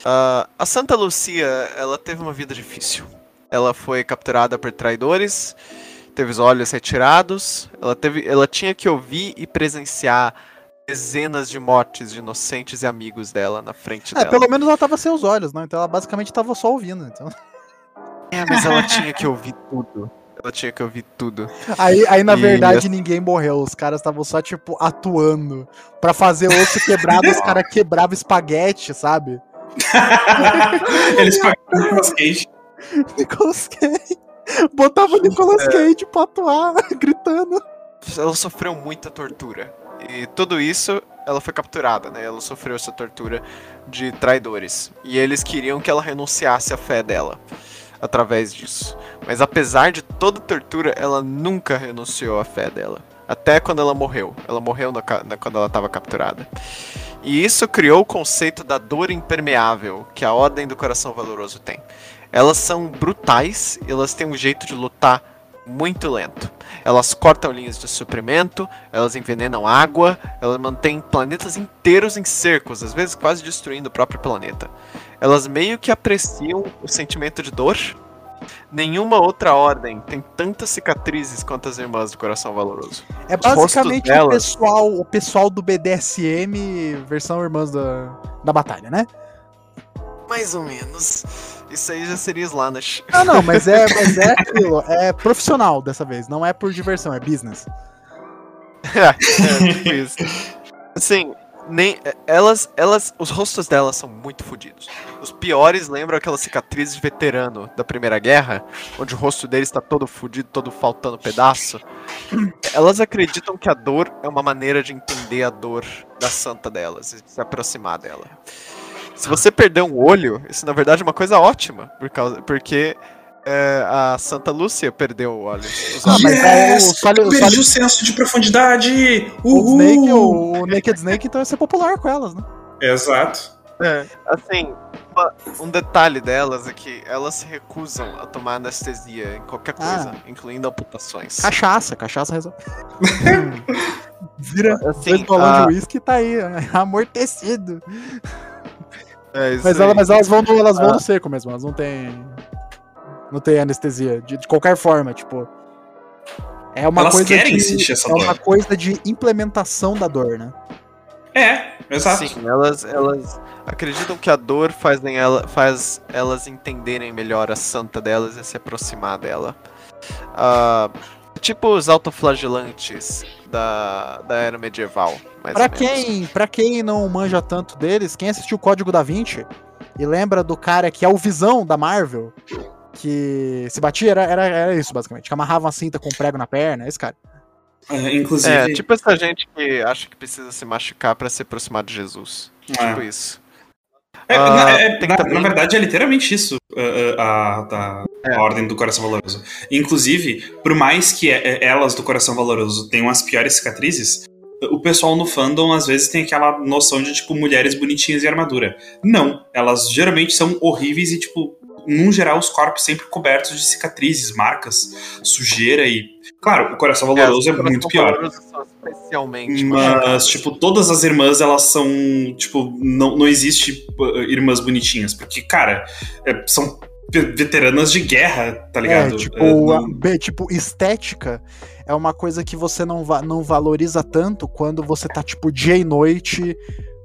S1: Uh, a Santa Lucia, ela teve uma vida difícil. Ela foi capturada por traidores teve os olhos retirados, ela, teve, ela tinha que ouvir e presenciar dezenas de mortes de inocentes e amigos dela na frente
S2: é,
S1: dela.
S2: pelo menos ela tava sem os olhos, né? Então ela basicamente tava só ouvindo. Então...
S1: É, (laughs) mas ela tinha que ouvir tudo. Ela tinha que ouvir tudo.
S2: Aí, aí na e verdade, ninguém morreu. Os caras estavam só, tipo, atuando. para fazer osso quebrado, os caras quebravam espaguete, sabe? (laughs)
S3: Eles pagaram Nicolas Cage.
S2: Nicolas Cage. Botava o Nicolas é. Cage pra atuar, (laughs) gritando.
S1: Ela sofreu muita tortura. E tudo isso, ela foi capturada, né? Ela sofreu essa tortura de traidores. E eles queriam que ela renunciasse à fé dela através disso. Mas apesar de toda tortura, ela nunca renunciou à fé dela. Até quando ela morreu. Ela morreu na, quando ela estava capturada. E isso criou o conceito da dor impermeável que a Ordem do Coração Valoroso tem. Elas são brutais, elas têm um jeito de lutar muito lento. Elas cortam linhas de suprimento, elas envenenam água, elas mantêm planetas inteiros em cercos, às vezes quase destruindo o próprio planeta. Elas meio que apreciam o sentimento de dor. Nenhuma outra ordem tem tantas cicatrizes quanto as Irmãs do Coração Valoroso.
S2: É basicamente o, pessoal, o pessoal do BDSM versão Irmãs da, da Batalha, né?
S1: Mais ou menos. Isso aí já seria Slanash.
S2: Ah, não, mas é, (laughs) mas é aquilo. É profissional dessa vez, não é por diversão, é business.
S1: é, (laughs) é tipo isso. Assim, nem elas, elas, os rostos delas são muito fodidos. Os piores lembram aquelas cicatrizes de veterano da Primeira Guerra, onde o rosto deles está todo fudido, todo faltando pedaço. Elas acreditam que a dor é uma maneira de entender a dor da santa delas, e se aproximar dela. Se você perder um olho, isso na verdade é uma coisa ótima, por causa, porque é, a Santa Lúcia perdeu o olho. os
S2: Ah,
S1: olhos.
S3: Yes!
S2: o Solid- o
S3: perdi
S2: Solid-
S3: o senso de profundidade!
S2: O
S3: Uhul!
S2: Snake, o, o Naked Snake, então ia ser popular com elas, né?
S3: Exato.
S1: É, assim, uma- um detalhe delas é que elas se recusam a tomar anestesia em qualquer coisa, incluindo amputações.
S2: Cachaça, cachaça resolve. (laughs) Vira
S1: Assim,
S2: dois balões
S1: a-
S2: de uísque e tá aí, (laughs) amortecido.
S1: É,
S2: Mas, ela- mas elas vão no, elas vão
S1: Ah.
S2: no seco mesmo, elas não tem. Não tem anestesia. De, de qualquer forma, tipo. É uma
S3: Elas
S2: coisa
S3: querem
S2: de,
S3: sentir essa
S2: É uma
S3: dor.
S2: coisa de implementação da dor, né?
S3: É, exato.
S1: Sim, elas, elas acreditam que a dor faz, nem ela, faz elas entenderem melhor a santa delas e se aproximar dela. Ah, tipo os autoflagelantes da, da era medieval,
S2: Pra
S1: menos.
S2: quem, pra quem não manja tanto deles, quem assistiu o Código da Vinci e lembra do cara que é o Visão da Marvel, que se batia, era, era, era isso basicamente, que amarrava uma cinta com um prego na perna, esse cara.
S3: É, inclusive.
S1: É, tipo essa gente que acha que precisa se machucar pra se aproximar de Jesus.
S3: é.
S1: Tipo isso.
S3: É,
S1: Ah,
S3: na, é- na-
S1: também-
S3: na verdade, é literalmente isso uh, uh, a, da-
S1: É.
S3: a Ordem do Coração Valoroso. Inclusive, por mais que é- é- elas do Coração Valoroso tenham as piores cicatrizes, o pessoal no fandom às vezes tem aquela noção de, tipo, mulheres bonitinhas e armadura. Não, elas geralmente são horríveis e, tipo, num geral, os corpos sempre cobertos de cicatrizes, marcas, sujeira e. Claro, o Coração Valoroso é,
S1: os
S3: muito
S1: coração
S3: pior.
S1: especialmente machucados.
S3: Mas, tipo, todas as irmãs, elas são. Tipo, não, não existe uh, irmãs bonitinhas. Porque, cara, é, são ve- veteranas de guerra, tá ligado?
S2: É, tipo,
S3: É, não-
S2: a- tipo, estética é uma coisa que você não, va não valoriza tanto quando você tá, tipo, dia e noite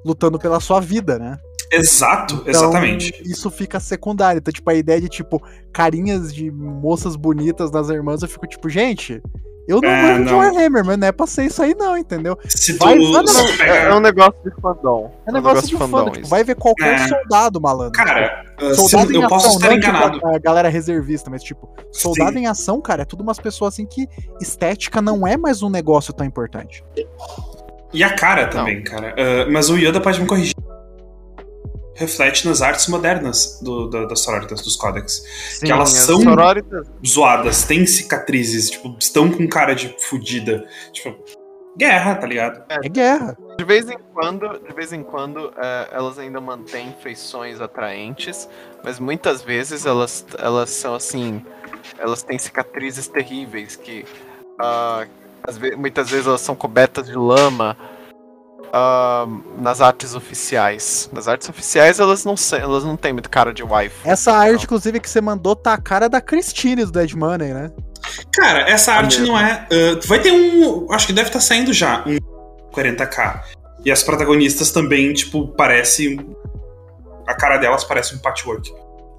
S2: lutando pela sua vida, né?
S3: Exato,
S2: Então,
S3: exatamente.
S2: Isso fica secundário. Então, tipo, a ideia de, tipo, carinhas de moças bonitas nas irmãs, eu fico, tipo, gente, eu não
S3: É,
S2: manjo de
S3: não.
S2: Warhammer, mas não é pra ser isso aí, não, entendeu?
S3: Se tu,
S2: vai-
S3: se
S2: não,
S3: tu
S1: É, é
S3: pega.
S1: um negócio de fandom.
S2: É negócio de fã, tipo, vai ver qualquer
S3: É.
S2: soldado, malandro.
S3: Cara, se-
S2: Soldado em
S3: eu posso
S2: ação,
S3: estar
S2: não
S3: enganado.
S2: tipo a galera reservista, mas tipo, soldado
S3: Sim.
S2: em ação, cara, é tudo umas pessoas assim que estética não é mais um negócio tão importante.
S3: E a cara também, cara. Uh, mas o Yoda pode me corrigir. Reflete nas artes modernas do, da- das sororitas, dos códex.
S1: Sim,
S3: elas
S1: as
S3: são-
S1: sororitas
S3: Zoadas, têm cicatrizes, tipo, estão com cara de fudida. Tipo, guerra, tá ligado?
S2: É guerra.
S1: De vez em quando, de vez em quando, é, elas ainda mantêm feições atraentes, mas muitas vezes elas, elas são assim, elas têm cicatrizes terríveis que ah, às ve- muitas vezes elas são cobertas de lama ah, nas artes oficiais. Nas artes oficiais elas não, elas não têm muito cara de wife.
S2: Essa arte, inclusive, que você mandou, tá a cara da Christine do Dead Money, né?
S3: Cara, essa
S1: Tá
S3: arte
S1: mesmo.
S3: não é. uh, vai ter um. Acho que deve estar saindo já, um 40k. E as protagonistas também, tipo, parece. A cara delas parece um patchwork.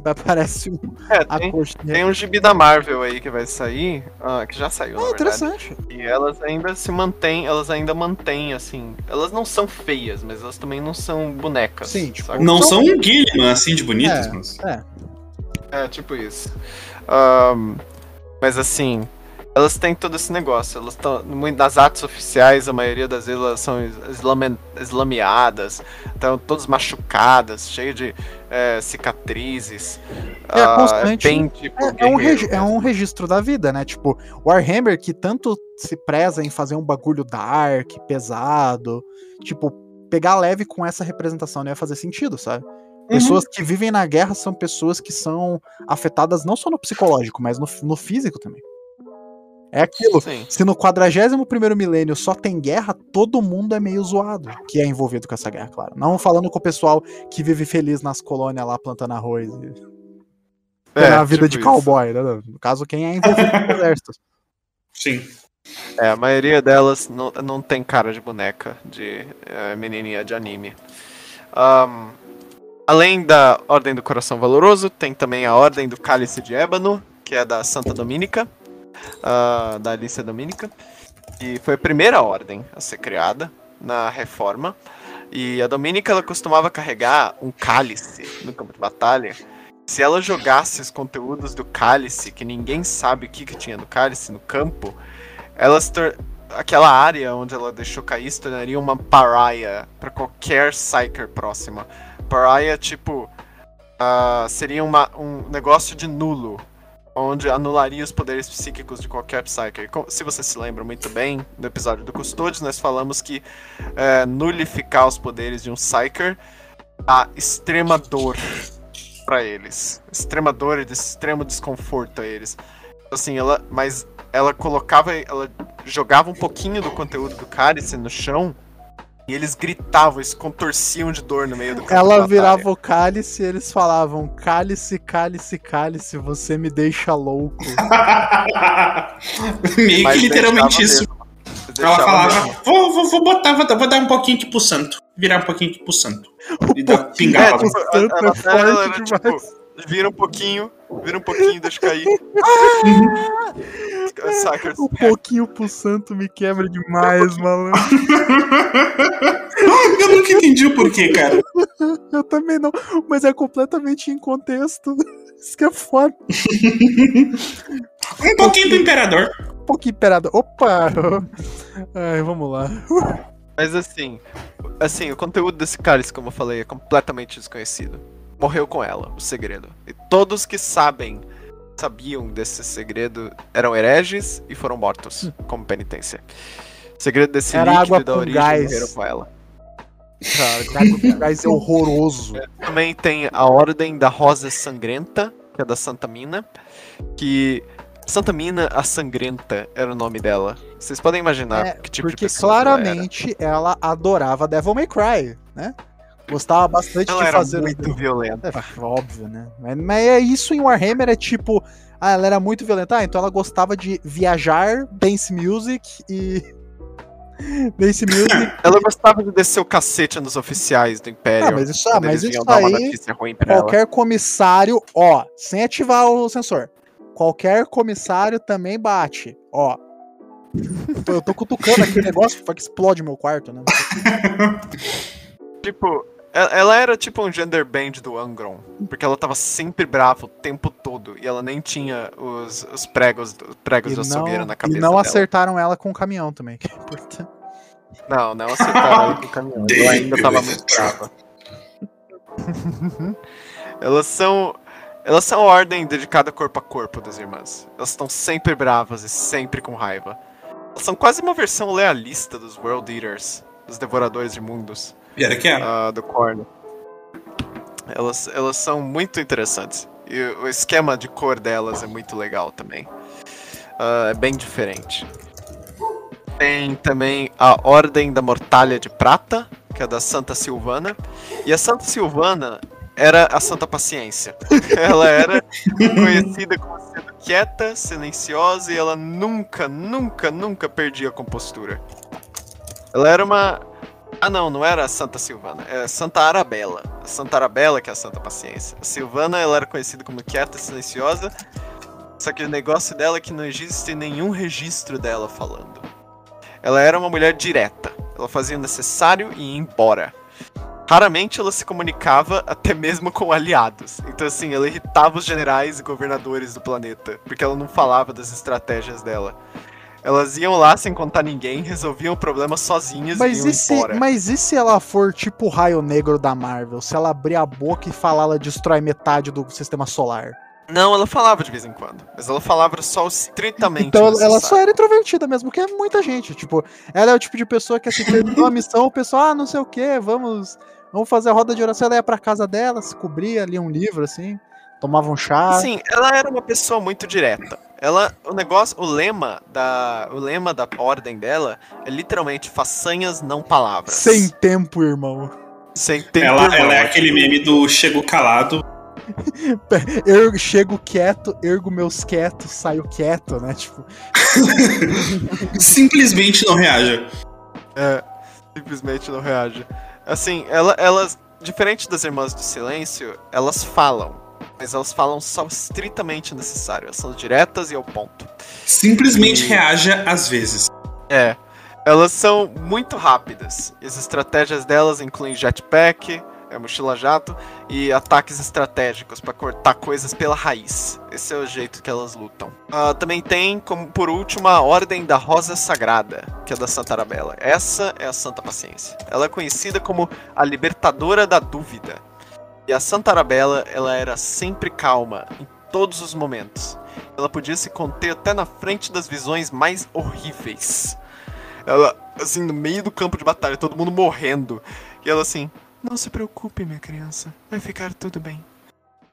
S3: (laughs)
S2: Parece um,
S1: É,
S2: a
S1: tem,
S2: coxinha.
S1: tem um gibi da Marvel aí que vai sair, ah, que já saiu, na
S2: Ah,
S1: verdade.
S2: interessante.
S1: E elas ainda se mantêm, elas ainda mantêm, assim. Elas não são feias, mas elas também não são bonecas.
S2: Sim, tipo?
S3: Não
S2: São-
S3: um Gilliman, assim, de bonitas,
S2: É.
S3: mas.
S2: É.
S1: É, tipo isso. Ahn, mas assim, elas têm todo esse negócio. Elas estão. Nas artes oficiais, a maioria das vezes elas são islame- islameadas, estão todas machucadas, cheias de é, cicatrizes.
S2: É,
S1: ah,
S2: constante.
S1: bem, tipo,
S2: É, é um é um registro da vida, né? Tipo, Warhammer, que tanto se preza em fazer um bagulho dark, pesado, tipo, pegar leve com essa representação não ia fazer sentido, sabe? Pessoas que vivem na guerra são pessoas que são afetadas não só no psicológico, mas no, no físico também. É aquilo.
S1: Sim.
S2: Se no 41 milênio só tem guerra, todo mundo é meio zoado que é envolvido com essa guerra, claro. Não falando com o pessoal que vive feliz nas colônias lá plantando arroz e
S1: É,
S2: na vida de
S1: tipo isso.
S2: cowboy, né? No caso, quem é envolvido com o (laughs) exército.
S3: Sim.
S1: É, a maioria delas não, não tem cara de boneca, de é, menininha de anime. Ahn, além da Ordem do Coração Valoroso, tem também a Ordem do Cálice de Ébano, que é da Santa Domínica, ah, da Alicia Domínica, que foi a primeira ordem a ser criada na Reforma. E a Dominica ela costumava carregar um cálice no campo de batalha. Se ela jogasse os conteúdos do cálice, que ninguém sabe o que, que tinha no cálice no campo, tor- aquela área onde ela deixou cair se tornaria uma pariah para qualquer psyker próxima. Pariah, tipo, ah, seria uma, um negócio de nulo, onde anularia os poderes psíquicos de qualquer Psyker. Se você se lembra muito bem, no episódio do Custodes, nós falamos que é, nulificar os poderes de um Psyker a extrema dor para eles. Extrema dor e extremo desconforto a eles. Assim, ela. Mas ela colocava. Ela jogava um pouquinho do conteúdo do cálice no chão. E eles gritavam, eles contorciam de dor no meio do
S2: Ela virava o cálice e eles falavam: Cálice, cálice, cálice, você me deixa louco. (laughs)
S3: Meio
S1: Mas
S3: que literalmente isso.
S1: mesmo.
S3: Ela falava, vou, vou, vou botar, vou, dar- vou dar um pouquinho aqui pro santo. Virar um pouquinho aqui pro santo. (laughs) E dar pingar
S1: É, tipo, ela era,
S2: demais.
S1: tipo, vira um pouquinho, vira um pouquinho, deixa cair. Saca?
S2: Um pouquinho pro santo me quebra demais, malandro.
S3: Eu nunca entendi o porquê, cara.
S2: Eu também não, mas é completamente em contexto. Isso que é foda.
S3: Um pouquinho pro imperador.
S2: Um pouquinho imperador. Opa! Ai, vamos lá.
S1: Mas assim, assim, o conteúdo desse cálice, como eu falei, é completamente desconhecido. Morreu com ela, o segredo. E todos que sabem, sabiam desse segredo, eram hereges e foram mortos como penitência. O segredo desse
S2: Era
S1: líquido
S2: água
S1: da
S2: com
S1: origem
S2: gás.
S1: morreram com ela.
S2: Cara, gás é (laughs) horroroso.
S1: Também tem a Ordem da Rosa Sangrenta, que é da Santa Mina, que Santa Mina a Sangrenta era o nome dela. Vocês podem imaginar
S2: É,
S1: que tipo de
S2: Porque
S1: pessoa que ela era.
S2: claramente ela adorava Devil May Cry, né? Gostava bastante
S1: Ela
S2: de
S1: era
S2: fazer.
S1: muito violenta.
S2: É, óbvio, né? Mas, mas é isso em Warhammer é tipo. Ah, ela era muito violenta. Ah, então ela gostava de viajar, dance music e. (laughs) dance music. (coughs)
S1: Ela gostava de descer o cacete nos oficiais do Império.
S2: Ah, mas isso, ah, mas isso aí.
S1: pra ela.
S2: Qualquer comissário, ó, sem ativar o sensor. Qualquer comissário também bate, ó. Eu tô, eu tô cutucando aqui o negócio que explode meu quarto, né? (laughs)
S1: Tipo, ela era tipo um gender band do Angron. Porque ela tava sempre brava o tempo todo. E ela nem tinha os, os pregos, os pregos
S2: E
S1: do
S2: não,
S1: açougueiro na cabeça
S2: e não
S1: dela.
S2: acertaram ela com o caminhão também. que é importante.
S1: Não, não acertaram ela com o caminhão. Ela ainda tava muito brava. (laughs) Elas são. Elas são a ordem dedicada corpo a corpo das irmãs. Elas estão sempre bravas e sempre com raiva. Elas são quase uma versão lealista dos World Eaters, dos Devoradores de Mundos,
S3: Pior que é.
S1: ah, do Korn. Elas, elas são muito interessantes. E o esquema de cor delas é muito legal também. Ah, é bem diferente. Tem também a Ordem da Mortalha de Prata, que é da Santa Silvana. E a Santa Silvana era a Santa Paciência. (laughs) Ela era conhecida como sendo quieta, silenciosa e ela nunca, nunca, nunca perdia a compostura. Ela era uma. Ah, não, não era Santa Silvana, é Santa Arabella. Santa Arabella que é a Santa Paciência. A Silvana ela era conhecida como quieta, silenciosa. Só que o negócio dela é que não existe nenhum registro dela falando. Ela era uma mulher direta. Ela fazia o necessário e ia embora. Raramente ela se comunicava até mesmo com aliados. Então, assim, ela irritava os generais e governadores do planeta, porque ela não falava das estratégias dela. Elas iam lá sem contar ninguém, resolviam o problema sozinhas
S2: Mas
S1: e iam
S2: e, se,
S1: embora.
S2: mas e se ela for tipo o raio negro da Marvel? Se ela abrir a boca e falar, ela destrói metade do sistema solar.
S1: Não, ela falava de vez em quando, mas ela falava só estritamente
S2: Então ela- ela só
S1: necessário.
S2: era introvertida mesmo, que é muita gente. Tipo, ela é o tipo de pessoa que assim, terminou a missão, o pessoal, ah, não sei o que, vamos, vamos fazer a roda de oração. Ela ia pra casa dela, se cobria, lia um livro, assim, tomava um chá.
S1: Sim, ela era uma pessoa muito direta. Ela, o negócio, o lema da, o lema da ordem dela é literalmente façanhas não palavras.
S2: Sem tempo, irmão.
S1: sem tempo.
S3: Ela,
S1: irmão.
S3: ela é aquele meme do chego calado. (laughs)
S2: Eu chego quieto, ergo meus quietos, saio quieto, né? Tipo, (laughs)
S3: Simplesmente não reaja.
S1: É, simplesmente não reage. Assim, ela, elas, diferente das Irmãs do Silêncio, elas falam. Mas elas falam só estritamente necessário. Elas são diretas e ao ponto.
S3: Simplesmente
S1: E-
S3: reaja às vezes.
S1: É. Elas são muito rápidas. As estratégias delas incluem jetpack, é mochila jato e ataques estratégicos para cortar coisas pela raiz. Esse é o jeito que elas lutam. Uh, também tem, como por último, a Ordem da Rosa Sagrada, que é da Santa Arabella. Essa é a Santa Paciência. Ela é conhecida como a Libertadora da Dúvida. E a Santa Arabella, ela era sempre calma em todos os momentos. Ela podia se conter até na frente das visões mais horríveis. Ela, assim, no meio do campo de batalha, todo mundo morrendo. E ela assim, não se preocupe, minha criança. Vai ficar tudo bem.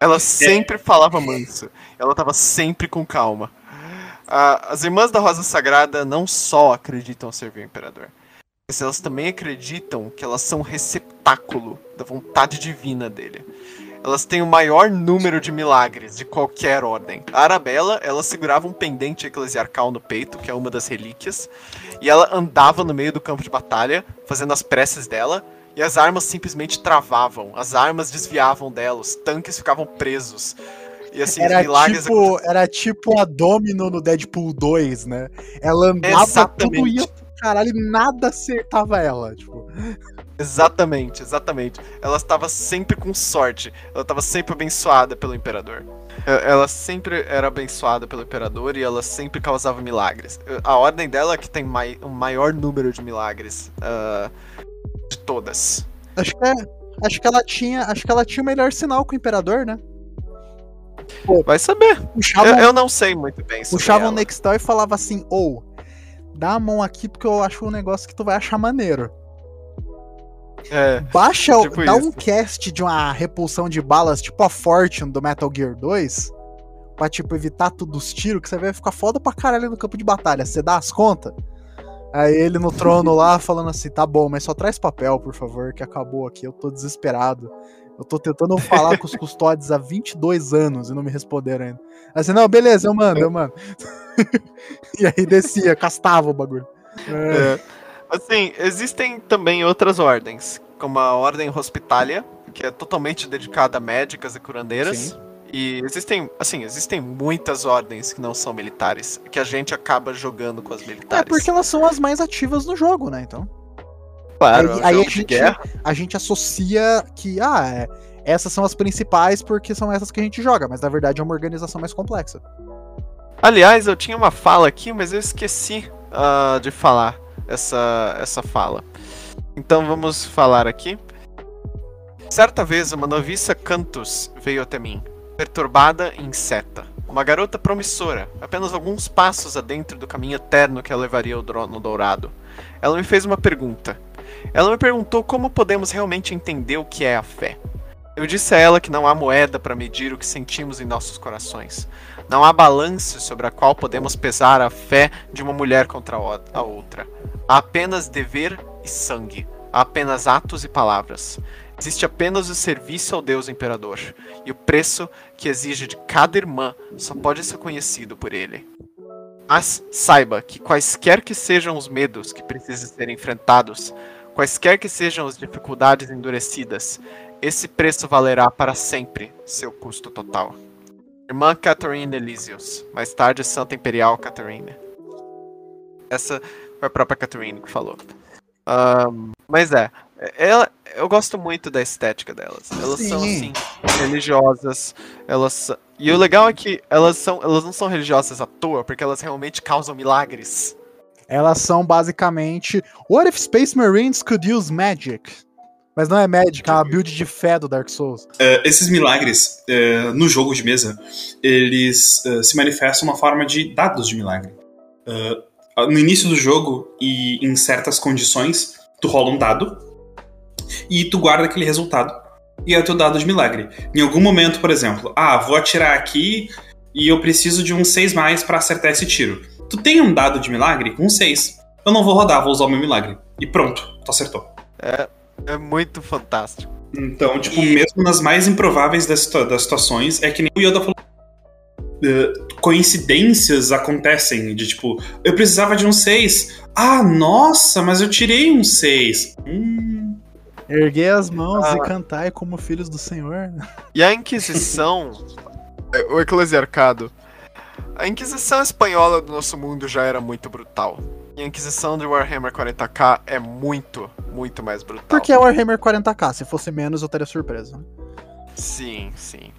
S1: Ela é. sempre falava manso. Ela tava sempre com calma. as irmãs da Rosa Sagrada não só acreditam servir o imperador, mas elas também acreditam que elas são receptáculo da vontade divina dele. Elas têm o maior número de milagres de qualquer ordem. A Arabella, ela segurava um pendente eclesiarcal no peito, que é uma das relíquias, e ela andava no meio do campo de batalha, fazendo as preces dela, e as armas simplesmente travavam, as armas desviavam dela, os tanques ficavam presos. E assim,
S2: era milagres. Tipo, era tipo a Domino no Deadpool 2, né? Ela andava, exatamente. tudo ia caralho e nada acertava ela. Tipo.
S1: Exatamente, exatamente. Ela estava sempre com sorte. Ela estava sempre abençoada pelo imperador. Ela sempre era abençoada pelo imperador e ela sempre causava milagres. A ordem dela é que tem mai um maior número de milagres. Uh, de todas.
S2: Acho que, é, acho que ela tinha. Acho que ela tinha o melhor sinal com o Imperador, né?
S1: Pô, Vai saber. Puxavam, eu, eu, não sei muito bem.
S2: Puxavam o Nextal e falava assim, ou, dá a mão aqui porque eu acho um negócio que tu vai achar maneiro. É, Baixa, tipo dá isso. um cast de uma repulsão de balas, tipo a Fortune do Metal Gear 2, pra, tipo, evitar todos os tiros, que você vai ficar foda pra caralho no campo de batalha. Você dá as contas? Aí ele no trono lá falando assim: tá bom, mas só traz papel, por favor, que acabou aqui. Eu tô desesperado. Eu tô tentando falar com os custódios há 22 anos e não me responderam ainda. Assim, não, beleza, eu mando, eu mando. (laughs) e aí descia, castava o bagulho.
S1: É. Assim, existem também outras ordens, como a Ordem Hospitalia, que é totalmente dedicada a médicas e curandeiras. Sim. E existem, assim, existem muitas ordens que não são militares, que a gente acaba jogando com as militares.
S2: É porque elas são as mais ativas no jogo, né? Então.
S1: Claro,
S2: aí, aí a, gente, a gente associa que, ah, é, essas são as principais porque são essas que a gente joga, mas na verdade é uma organização mais complexa.
S1: Aliás, eu tinha uma fala aqui, mas eu esqueci uh, de falar essa, essa fala. Então vamos falar aqui. Certa vez uma noviça Cantus veio até mim perturbada e inseta. Uma garota promissora, apenas alguns passos adentro do caminho eterno que a levaria ao trono dourado. Ela me fez uma pergunta. Ela me perguntou como podemos realmente entender o que é a fé. Eu disse a ela que não há moeda para medir o que sentimos em nossos corações. Não há balanço sobre a qual podemos pesar a fé de uma mulher contra a outra. Há apenas dever e sangue. Há apenas atos e palavras. Existe apenas o serviço ao Deus Imperador, e o preço que exige de cada irmã só pode ser conhecido por ele. Mas saiba que quaisquer que sejam os medos que precisem ser enfrentados, quaisquer que sejam as dificuldades endurecidas, esse preço valerá para sempre seu custo total. Irmã Catherine Elysius, mais tarde Santa Imperial Catherine. Essa foi a própria Catherine que falou. Um, mas é, ela, eu gosto muito da estética delas. Elas Sim. são assim religiosas. Elas e o legal é que elas são, elas não são religiosas à toa, porque elas realmente causam milagres.
S2: Elas são basicamente What if Space Marines could use magic? Mas não é magic, é uma build de fé do Dark Souls.
S3: Uh, esses milagres, uh, no jogo de mesa, eles uh, se manifestam uma forma de dados de milagre. no início do jogo e em certas condições, tu rola um dado e tu guarda aquele resultado. E é o teu dado de milagre. Em algum momento, por exemplo, ah, vou atirar aqui e eu preciso de um 6 mais para acertar esse tiro. Tu tem um dado de milagre com um 6. Eu não vou rodar, vou usar o meu milagre. E pronto, tu acertou.
S1: É, é muito fantástico.
S3: Então, tipo, e... mesmo nas mais improváveis das, das situações, é que nem o Yoda falou. Uh, coincidências acontecem de tipo, eu precisava de um 6. Ah, nossa, mas eu tirei um 6. Hum,
S2: Erguer as mãos ah. e cantar como filhos do Senhor.
S1: E a Inquisição, (laughs) é, o eclesiarcado, a Inquisição espanhola do nosso mundo já era muito brutal. E a Inquisição de Warhammer 40k é muito, muito mais brutal.
S2: Porque é Warhammer 40k. Se fosse menos, eu estaria surpreso. né?
S1: Sim, sim.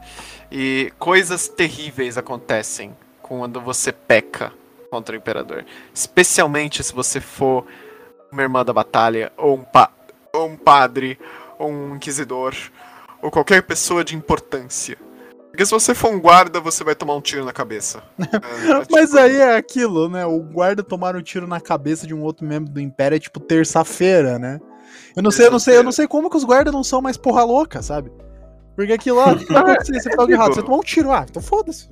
S1: E coisas terríveis acontecem quando você peca contra o Imperador. Especialmente se você for uma irmã da batalha, ou um, pa ou um padre, ou um inquisidor, ou qualquer pessoa de importância. Porque se você for um guarda, você vai tomar um tiro na cabeça. (laughs) É, é
S2: Mas
S1: tipo-
S2: aí é aquilo, né? O guarda tomar um tiro na cabeça de um outro membro do Império é tipo terça-feira, né? Eu não sei, eu não sei, eu não sei como que os guardas não são mais porra louca, sabe? Porque aquilo lá, vai acontecer? Você tá de errado, você tomar um tiro, ah, então foda-se.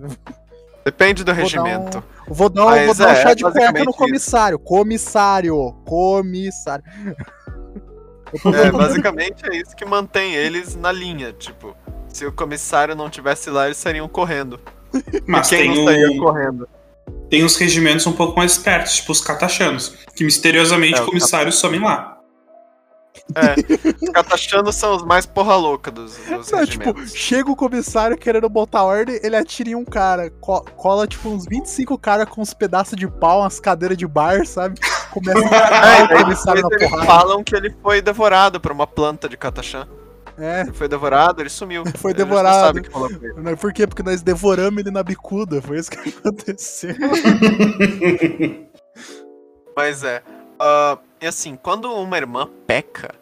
S1: Depende do
S2: Vou dar um-
S1: regimento.
S2: Vou dar, um-
S1: Mas
S2: vou dar um
S1: é,
S2: chá de cueca no
S1: isso.
S2: comissário. Comissário. Comissário. Tô
S1: É, basicamente é isso que mantém eles na linha, tipo. Se o comissário não tivesse lá, eles sairiam correndo. (laughs)
S3: Mas
S1: Quem
S3: tem,
S1: não sairia
S3: o,
S1: correndo?
S3: tem os regimentos um pouco mais espertos, tipo os catachanos, que misteriosamente
S1: É, o
S3: comissários somem lá.
S1: Os catachanos são os mais porra louca dos, dos (laughs)
S2: Não, tipo, chega o comissário querendo botar ordem, ele atira em um cara, co- cola tipo uns 25 caras com uns pedaços de pau, umas cadeiras de bar, sabe? Começa a (laughs)
S1: É,
S2: o comissário na porrada.
S1: falam que ele foi devorado por uma planta de catachan.
S2: É,
S1: Ele foi devorado, ele sumiu.
S2: Foi
S1: não
S2: devorado.
S1: sabem o que ele.
S2: por quê? Porque nós devoramos ele na bicuda, foi isso que (laughs) aconteceu. (laughs)
S1: Mas é. ah, e assim, quando uma irmã peca,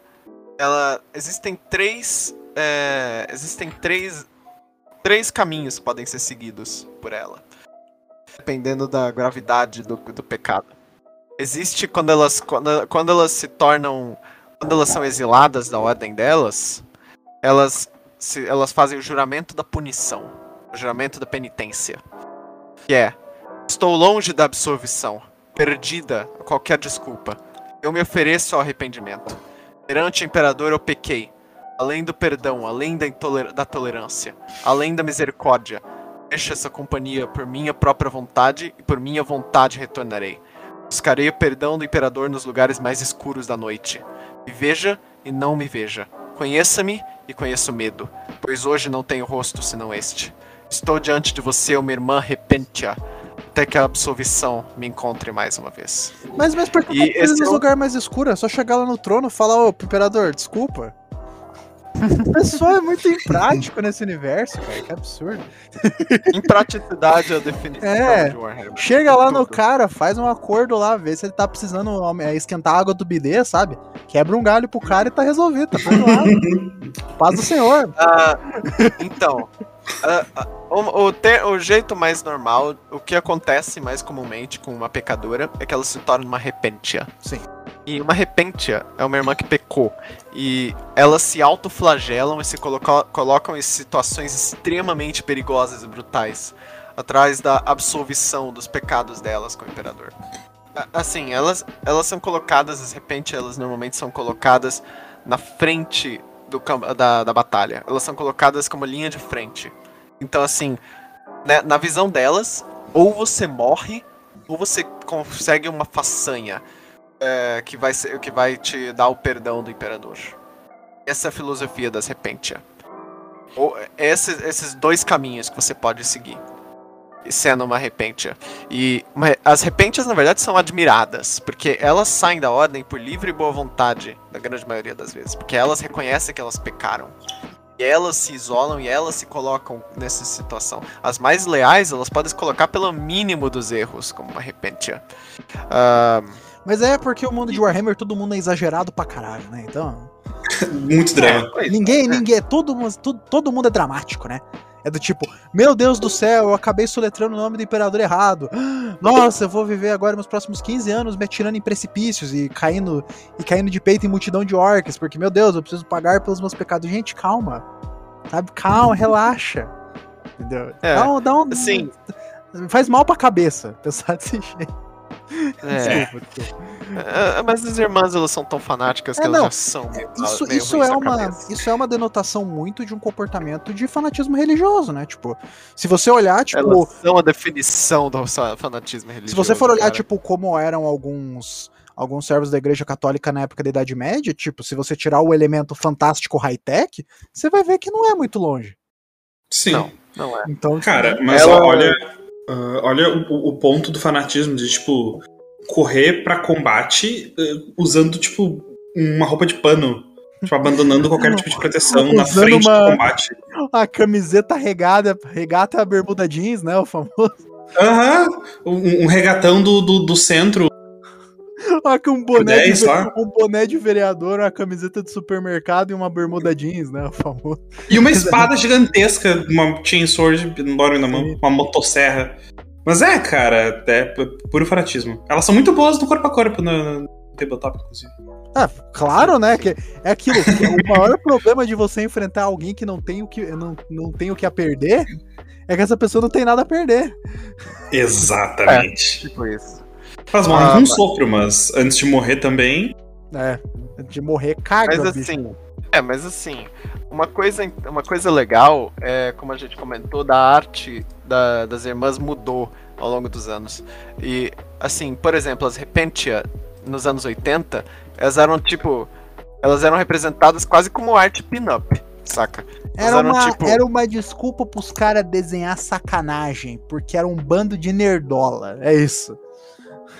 S1: ela. Existem três. é, existem três. Três caminhos que podem ser seguidos por ela. Dependendo da gravidade do, do pecado. Existe quando elas. Quando, quando elas se tornam. Quando elas são exiladas da ordem delas, elas, se, elas fazem o juramento da punição. O juramento da penitência. Que é. Estou longe da absolvição perdida a qualquer desculpa. Eu me ofereço ao arrependimento. Perante o imperador eu pequei. Além do perdão, além da, da tolerância, além da misericórdia. Deixa essa companhia por minha própria vontade e por minha vontade retornarei. Buscarei o perdão do imperador nos lugares mais escuros da noite. Me veja e não me veja. Conheça-me e conheça o medo, pois hoje não tenho rosto senão este. Estou diante de você, uma irmã repentia, até que a absolvição me encontre mais uma vez.
S2: Mas, mas por que
S1: E
S2: precisa
S1: esse é
S2: lugar mais escuro? É só chegar lá no trono e falar, ô, imperador, desculpa. O pessoal é muito imprático nesse universo, cara. Que absurdo.
S1: Impraticidade é a definição
S2: É.
S1: de Warhammer.
S2: Chega lá no cara, faz um acordo lá, vê se ele tá precisando é, esquentar a água do bidê, sabe? Quebra um galho pro cara e tá resolvido, tá perdoado. (laughs) Paz do senhor.
S1: Ah, então, ah, o, o ter- o jeito mais normal, o que acontece mais comumente com uma pecadora é que ela se torna uma repentia.
S2: Sim.
S1: E uma repentia é uma irmã que pecou. E elas se autoflagelam e se coloca- colocam em situações extremamente perigosas e brutais. Atrás da absolvição dos pecados delas com o imperador. Assim, elas, elas são colocadas, as repente, elas normalmente são colocadas na frente do, da, da batalha. Elas são colocadas como linha de frente. Então, assim, né, na visão delas, ou você morre, ou você consegue uma façanha é, que, vai ser, que vai te dar o perdão do imperador. Essa é a filosofia das Repentia. Ou, esses, esses dois caminhos que você pode seguir. Sendo uma Repentia. E uma- as Repentias, na verdade, são admiradas. Porque elas saem da ordem por livre e boa vontade, na grande maioria das vezes. Porque elas reconhecem que elas pecaram. E elas se isolam e elas se colocam nessa situação. As mais leais, elas podem se colocar pelo mínimo dos erros, como uma Repentia. Ah,
S2: Mas é porque o mundo de Warhammer, todo mundo é exagerado pra caralho, né? Então. (laughs)
S3: Muito drama.
S1: pois
S2: Ninguém, ninguém, todo, mundo- todo, todo mundo é dramático, né? É do tipo, meu Deus do céu, eu acabei soletrando o nome do imperador errado. (gasps) Nossa, eu vou viver agora meus próximos 15 anos me atirando em precipícios e caindo e caindo de peito em multidão de orcs, porque meu Deus, eu preciso pagar pelos meus pecados. Gente, calma. Sabe? Calma, (laughs) relaxa. Entendeu?
S1: É,
S2: dá um, dá um-
S1: assim-
S2: faz mal pra cabeça (laughs) pensar desse jeito.
S1: É.
S2: Desculpa, desculpa.
S1: É, mas as irmãs elas são tão fanáticas que
S2: É,
S1: elas
S2: não.
S1: já são meio,
S2: Isso,
S1: meio
S2: isso, é uma,
S1: cabeça.
S2: isso é uma denotação muito de um comportamento de fanatismo religioso, né? Tipo, se você olhar, tipo,
S1: Elas são a definição do fanatismo religioso.
S2: se você for olhar,
S1: cara.
S2: tipo, como eram alguns alguns servos da igreja católica na época da Idade Média, tipo, se você tirar o elemento fantástico high-tech, você vai ver que não é muito longe.
S3: Sim.
S1: Não. Não é.
S2: Então,
S3: Cara, mas
S1: Ela-
S3: olha, ah, olha o, o ponto do fanatismo de, tipo, correr pra combate uh, usando, tipo, uma roupa de pano. Tipo, abandonando qualquer tipo de proteção na frente
S2: uma-
S3: do combate.
S2: A camiseta regada, regata bermuda jeans, né? O famoso.
S3: Aham. Um, um regatão do, do, do centro.
S2: Ah, com um boné, de,
S3: 10
S2: ve-
S3: lá.
S2: um boné de vereador, uma camiseta de supermercado e uma bermuda jeans, né? O famoso.
S3: E uma (laughs) espada gigantesca, uma chainsword enorme na mão,
S2: Sim.
S3: uma motosserra. Mas é, cara, é pu- puro fanatismo. Elas são muito boas no corpo a corpo, no, no tabletop, inclusive.
S2: Ah, claro, né? Que é aquilo. que o maior (laughs) problema de você enfrentar alguém que não tem o que, não, não tem o que a perder é que essa pessoa não tem nada a perder.
S3: Exatamente.
S1: Tipo isso.
S3: Elas morrem
S1: Ah,
S3: com um
S1: mas-
S3: antes de morrer também.
S2: É. De morrer caga,
S1: Mas
S2: bicho.
S1: assim, é, mas assim, uma coisa, uma coisa legal é, como a gente comentou, da arte da- das irmãs mudou ao longo dos anos. E, assim, por exemplo, as Repentia, nos anos 80, elas eram tipo. Elas eram representadas quase como arte pin-up, saca?
S2: Era
S1: eram,
S2: uma,
S1: tipo-
S2: era uma desculpa pros caras desenhar sacanagem, porque era um bando de nerdola. É isso.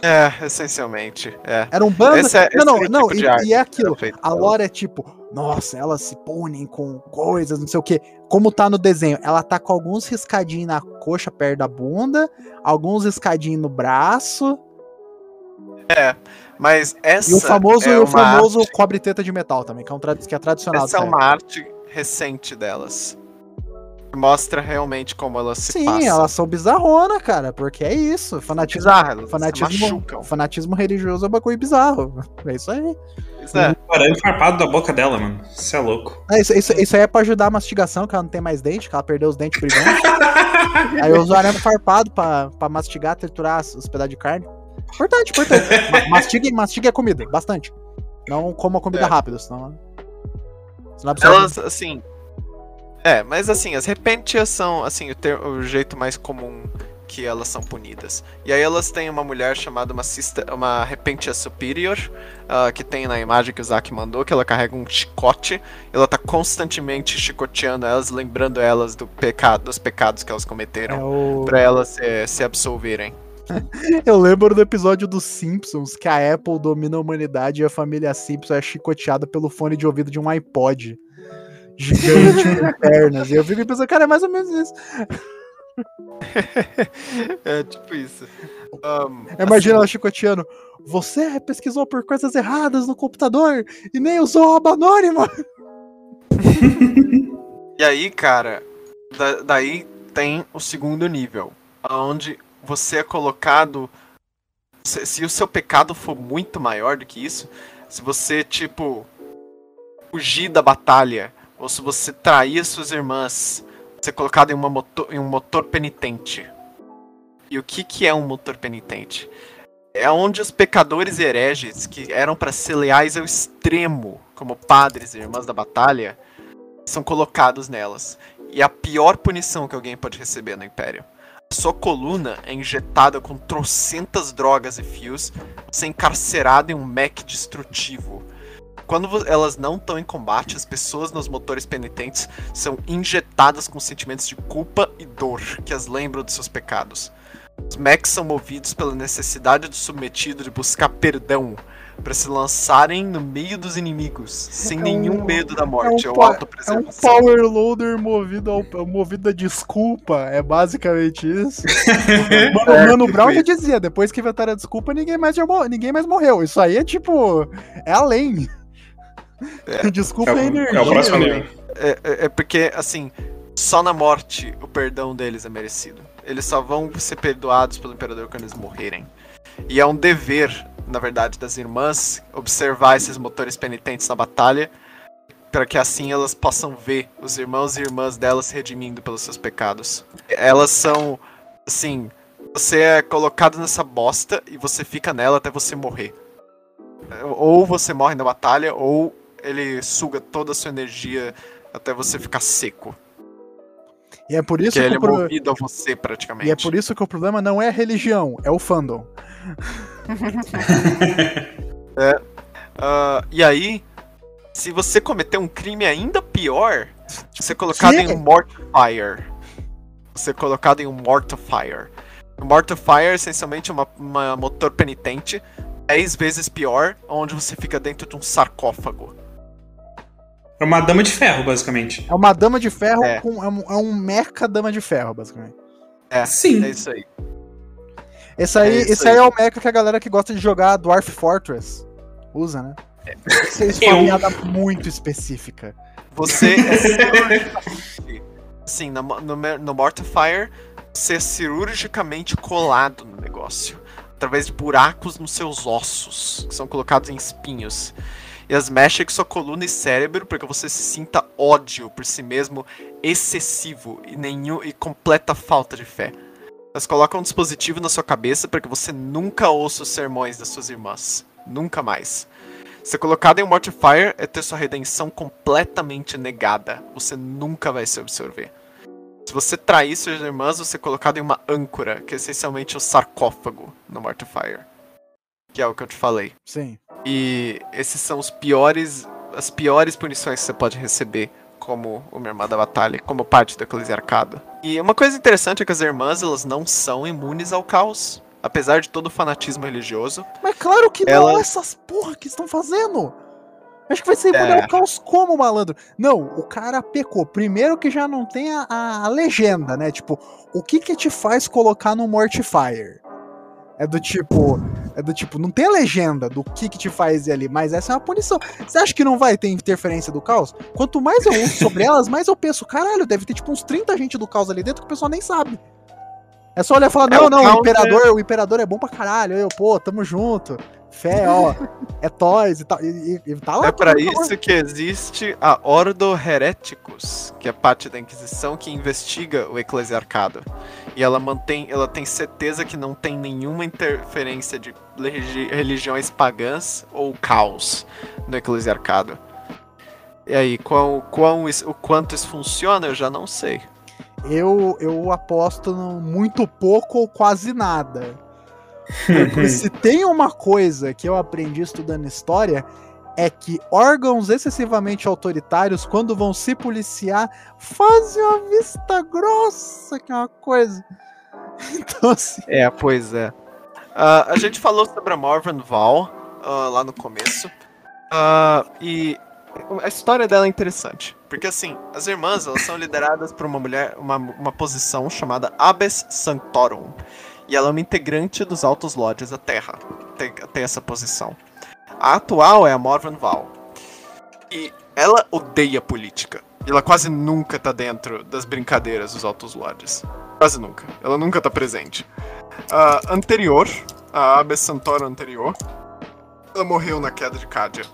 S1: É, essencialmente. É.
S2: Era um bando.
S1: Esse é-
S2: não, não,
S1: é
S2: não.
S1: tipo
S2: E,
S1: de arte
S2: e é aquilo. A
S1: pela-
S2: lore é tipo, nossa, elas se punem com coisas, não sei o que. Como tá no desenho, ela tá com alguns riscadinhos na coxa perto da bunda, alguns riscadinhos no braço,
S1: Mas essa
S2: e o famoso,
S1: é
S2: o famoso
S1: arte-
S2: cobre teta de metal também, que é, um que é tradicional.
S1: Essa é uma arte recente delas. Mostra realmente como elas se
S2: Sim,
S1: passam.
S2: elas são bizarrona, cara, porque é isso. Fanatismo,
S1: Bizarra, elas se
S2: fanatismo, fanatismo religioso é um bagulho bizarro. É isso aí.
S1: Isso é.
S3: Um arame farpado da boca dela, mano. Isso é louco.
S2: É, isso, isso, isso aí é pra ajudar a mastigação, que ela não tem mais dente, que ela perdeu os dentes brilhantes. (laughs) aí eu uso arame farpado pra, pra mastigar, triturar os os pedaços de carne. Importante, importante. Ma- mastigue, mastigue a comida, bastante. Não coma comida
S1: É.
S2: rápida, senão. senão absorve-
S1: Elas, assim. É, mas assim, as repentias são, assim, o, ter- o jeito mais comum que elas são punidas. E aí elas têm uma mulher chamada uma, sister, uma repentia superior, ah, que tem na imagem que o Zack mandou, que ela carrega um chicote. Ela tá constantemente chicoteando elas, lembrando elas do pecado, dos pecados que elas
S2: É
S1: cometeram.
S2: o-
S1: Pra elas eh, se absolverem. (laughs)
S2: Eu lembro do episódio dos Simpsons que a Apple domina a humanidade e a família Simpson é chicoteada pelo fone de ouvido de um iPod gigante com pernas. E eu fico pensando, cara, é mais ou menos isso. (laughs)
S1: é tipo isso. Ahn,
S2: Imagina ela chicoteando. Você pesquisou por coisas erradas no computador e nem usou a aba anônima. (laughs)
S1: E aí, cara, da- daí tem o segundo nível, onde você é colocado. Se, se o seu pecado for muito maior do que isso, se você, tipo, fugir da batalha, ou se você trair as suas irmãs, é colocado em, motor, em um motor penitente. E o que, que é um motor penitente? É onde os pecadores hereges, que eram para ser leais ao extremo, como padres e irmãs da batalha, são colocados nelas. E a pior punição que alguém pode receber no Império. A sua coluna é injetada com trocentas drogas e fios, é encarcerado em um mech destrutivo. Quando elas não estão em combate, as pessoas nos motores penitentes são injetadas com sentimentos de culpa e dor que as lembram de seus pecados. Os mechs são movidos pela necessidade do submetido de buscar perdão para se lançarem no meio dos inimigos, sem
S2: É
S1: nenhum
S2: um-
S1: medo da morte
S2: é um
S1: ou
S2: É um power loader movido, ao, movido a desculpa. É basicamente isso. (laughs) Mano,
S1: É,
S2: Mano
S1: tipo
S2: Brown já
S1: isso.
S2: dizia, depois que inventaram a desculpa, ninguém mais, já mor- ninguém mais morreu. Isso aí é tipo. É além.
S1: É. (laughs)
S2: Desculpa
S3: É o,
S2: energia.
S3: é o próximo
S2: né?
S3: nível.
S1: É, é- é porque, assim, só na morte o perdão deles é merecido. Eles só vão ser perdoados pelo Imperador quando eles morrerem. E é um dever, na verdade, das irmãs observar esses motores penitentes na batalha, para que assim elas possam ver os irmãos e irmãs delas se redimindo pelos seus pecados. Elas são, assim, você é colocado nessa bosta e você fica nela até você morrer. Ou você morre na batalha, ou ele suga toda a sua energia até você ficar seco.
S2: E é por isso
S1: Que
S2: que,
S1: ele é
S2: o pro-
S1: movido a você, praticamente.
S2: e é por isso que o problema não é a religião, é o fandom. (laughs)
S1: Ah, e aí, se você cometer um crime ainda pior, você é colocado
S2: Que?
S1: em um Mortifier. Você é colocado em um Mortifier. O Mortifier, essencialmente, é uma, uma motor penitente, 10 vezes pior, onde você fica dentro de um sarcófago.
S3: É uma dama de ferro, basicamente.
S2: É uma dama de ferro
S1: É.
S2: com. É um, é um mecha dama de ferro, basicamente.
S1: É,
S3: Sim.
S1: é isso aí.
S2: Esse aí,
S1: É isso
S2: esse aí
S1: aí.
S2: é o mecha que a galera que gosta de jogar Dwarf Fortress usa, né? Isso é (laughs) uma
S3: Eu-
S2: piada muito específica.
S1: Você é (laughs) cirurgicamente. Assim, no, no, no Mortifier, você é cirurgicamente colado no negócio. Através de buracos nos seus ossos, que são colocados em espinhos. E as mexem com sua coluna e cérebro para que você se sinta ódio por si mesmo excessivo e, nenhum, e completa falta de fé. Elas colocam um dispositivo na sua cabeça para que você nunca ouça os sermões das suas irmãs. Nunca mais. Ser colocado em um Mortifier é ter sua redenção completamente negada. Você nunca vai se absorver. Se você trair suas irmãs, você é colocado em uma âncora, que é essencialmente o sarcófago no Mortifier. Que é o que eu te falei.
S2: Sim.
S1: E esses são os piores, as piores punições que você pode receber como uma irmã da batalha, como parte do eclesiarcado. E uma coisa interessante é que as irmãs, elas não são imunes ao caos, apesar de todo o fanatismo religioso.
S2: Mas claro que não,
S1: Ela-
S2: essas porra que estão fazendo. Acho que vai ser imune
S1: É.
S2: ao caos como, malandro? Não, o cara pecou. Primeiro que já não tem a, a- a legenda, né? Tipo, o que que te faz colocar no Mortifier? É do tipo. É do tipo, não tem a legenda do que que te faz ir ali, mas essa é uma punição. Você acha que não vai ter interferência do caos? Quanto mais eu ouço sobre (laughs) elas, mais eu penso, caralho, deve ter tipo uns 30 gente do caos ali dentro que o pessoal nem sabe. É só olhar e falar,
S1: É,
S2: não,
S1: o
S2: não, o imperador, o imperador é bom pra caralho. Eu, pô, tamo junto. Fé, ó, é toys e tal. E, e- tá lá.
S1: É
S2: tá lá.
S1: isso que existe a Ordo Hereticus, que é parte da Inquisição que investiga o eclesiarcado. E ela mantém, ela tem certeza que não tem nenhuma interferência de religi- religiões pagãs ou caos no eclesiarcado. E aí, qual, qual isso- o quanto isso funciona, eu já não sei.
S2: Eu, eu aposto no muito pouco ou quase nada. Porque se tem uma coisa que eu aprendi estudando história, é que órgãos excessivamente autoritários, quando vão se policiar, fazem uma vista grossa, que é uma coisa. (laughs) Então, assim.
S1: É, pois é. Ah, a gente falou sobre a Morvan Val ah, lá no começo. Ah, e a história dela é interessante. Porque assim, as irmãs elas são lideradas por uma mulher, uma, uma posição chamada Abbess Sanctorum. E ela é uma integrante dos Altos Lodges da Terra. Tem, tem essa posição. A atual é a Morvan Val. E ela odeia política. Ela quase nunca tá dentro das brincadeiras dos Altos Lodges. Quase nunca. Ela nunca tá presente. A anterior, a Abbess Santoro anterior, ela morreu na queda de Cádia.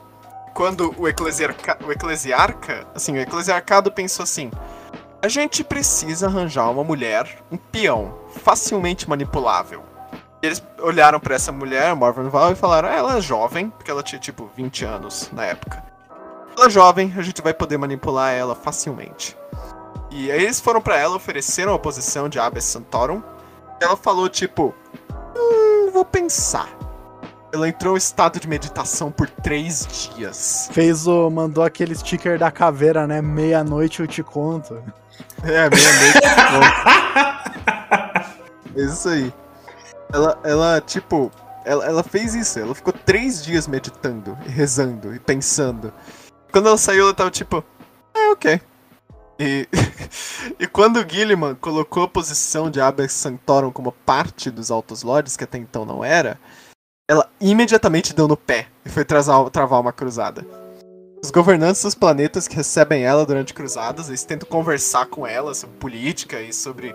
S1: Quando o, eclesiarca, o eclesiarca, assim, o eclesiarcado pensou assim: a gente precisa arranjar uma mulher, um peão, facilmente manipulável. E eles olharam pra essa mulher, a Morvan Val, e falaram: ah, ela é jovem, porque ela tinha tipo 20 anos na época. Ela é jovem, a gente vai poder manipular ela facilmente. E aí eles foram pra ela, ofereceram a posição de Abbess Santorum. E ela falou, tipo, hum, vou pensar. Ela entrou em estado de meditação por três dias.
S2: Fez o. Mandou aquele sticker da caveira, né? Meia-noite eu te conto.
S1: É, meia-noite. é (laughs) isso aí. Ela, ela tipo, ela, ela fez isso. Ela ficou três dias meditando, e rezando e pensando. Quando ela saiu, ela tava tipo, é, ok. E, (laughs) e quando o Gilliman colocou a posição de Abex Sanctorum como parte dos Altos Lords, que até então não era, ela imediatamente deu no pé e foi travar, travar uma cruzada. Os governantes dos planetas que recebem ela durante cruzadas, eles tentam conversar com ela sobre política e sobre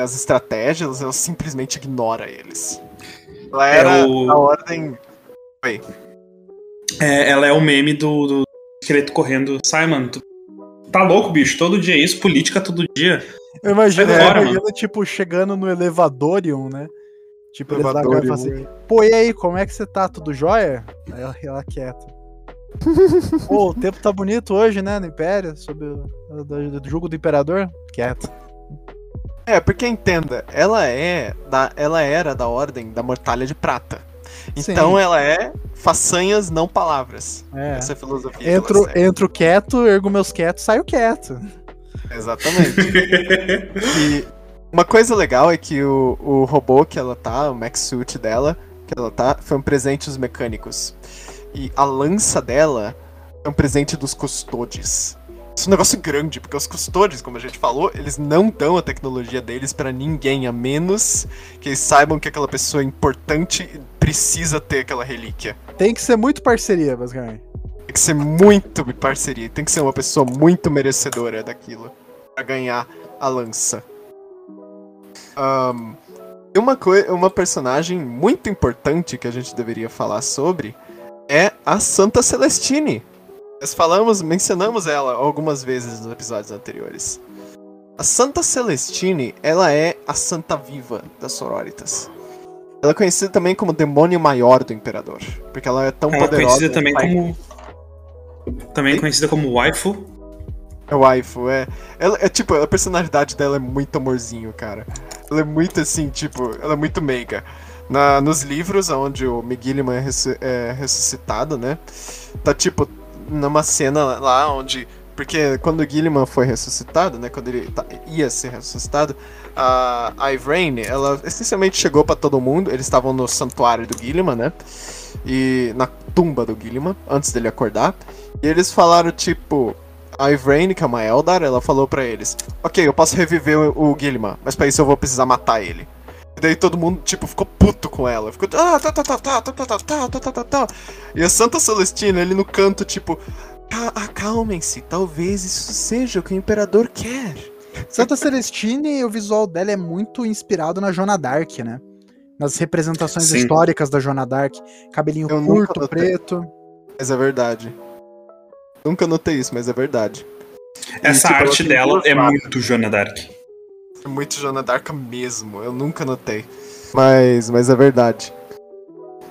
S1: as estratégias, ela simplesmente ignora eles. Ela
S3: É
S1: era
S3: o-
S1: a ordem.
S3: É, ela é o meme do, do esqueleto correndo. Simon, tu tá louco, bicho? Todo dia é isso, política todo dia.
S2: Eu imagino
S3: fora,
S2: ela indo, tipo, chegando no elevadorium, né? Tipo,
S1: Elevadorium,
S2: assim, pô, e aí, como é que você tá? Tudo jóia? Aí ela, ela quieta. pô, o tempo tá bonito hoje, né, no Império, sobre o do, do jogo do Imperador? Quieto.
S1: É, porque entenda, ela é da, ela era da ordem da Mortalha de Prata. Então
S2: Sim.
S1: ela é façanhas, não palavras.
S2: É.
S1: Essa é a filosofia.
S2: Entro, entro quieto, ergo meus quietos, saio quieto.
S1: Exatamente. (laughs) E Uma coisa legal é que o, o robô que ela tá, o Max Suit dela, que ela tá, foi um presente dos mecânicos. E a lança dela é um presente dos custodes. Isso é um negócio grande, porque os custodes, como a gente falou, eles não dão a tecnologia deles para ninguém, a menos que eles saibam que aquela pessoa é importante e precisa ter aquela relíquia.
S2: Tem que ser muito parceria, basicamente.
S1: Tem que ser muito parceria, tem que ser uma pessoa muito merecedora daquilo pra ganhar a lança. Um, e uma, uma personagem muito importante que a gente deveria falar sobre é a Santa Celestine. Nós falamos, mencionamos ela algumas vezes nos episódios anteriores. A Santa Celestine, ela é a Santa Viva das Sororitas. Ela é conhecida também como demônio maior do Imperador, porque ela é tão ela poderosa.
S3: É conhecida também como também é conhecida como waifu.
S1: É waifu, é. Ela é tipo, a personalidade dela é muito amorzinho, cara. Ela é muito assim, tipo, ela é muito meiga. Na, nos livros, onde o Miguelman é, é ressuscitado, né? Tá tipo, numa cena lá onde. Porque quando o Gilliman foi ressuscitado, né? Quando ele tá, ia ser ressuscitado, a, Ivraine, ela essencialmente chegou para todo mundo. Eles estavam no santuário do Gilliman, né? E na tumba do Gilliman, antes dele acordar. E eles falaram, tipo, a Ivraine, que é uma Eldar, ela falou para eles: Ok, eu posso reviver o, Gilliman, mas pra isso eu vou precisar matar ele. E daí todo mundo, tipo, ficou puto com ela. Ficou, ah, tá, tá, tá, tá, tá, tá, tá, tá, tá, tá, tá. E a Santa Celestina, ele no canto, tipo, acalmem-se, talvez isso seja o que o Imperador quer.
S2: Santa Celestine, o visual dela é muito inspirado na Joana Dark, né? Nas representações Sim. históricas da Joana Dark. Cabelinho eu curto, preto.
S1: Mas é verdade. Nunca notei isso, mas é verdade.
S3: Essa e, tipo, arte dela é muito Joana Dark.
S1: Muito Joana Dark mesmo, eu nunca notei. Mas, mas é verdade.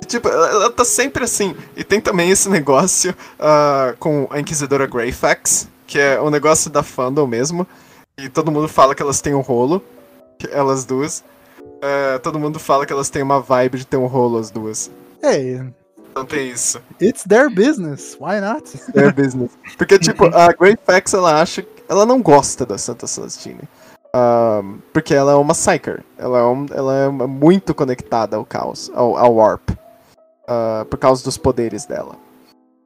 S1: Tipo, ela, tá sempre assim. E tem também esse (laughs) negócio uh, com a Inquisidora Greyfax, que é um negócio da fandom mesmo. E todo mundo fala que elas têm um rolo. Elas duas. Uh, todo mundo fala que elas têm uma vibe de ter um rolo, as duas.
S2: É,
S1: não tem isso.
S2: It's their business, why not? It's
S1: their business. Porque, tipo, a Great Fax, ela acha. Ela não gosta da Santa Celestine. Porque ela é uma Psyker. Ela é, um, ela é muito conectada ao caos, ao, ao Warp. Uh, por causa dos poderes dela.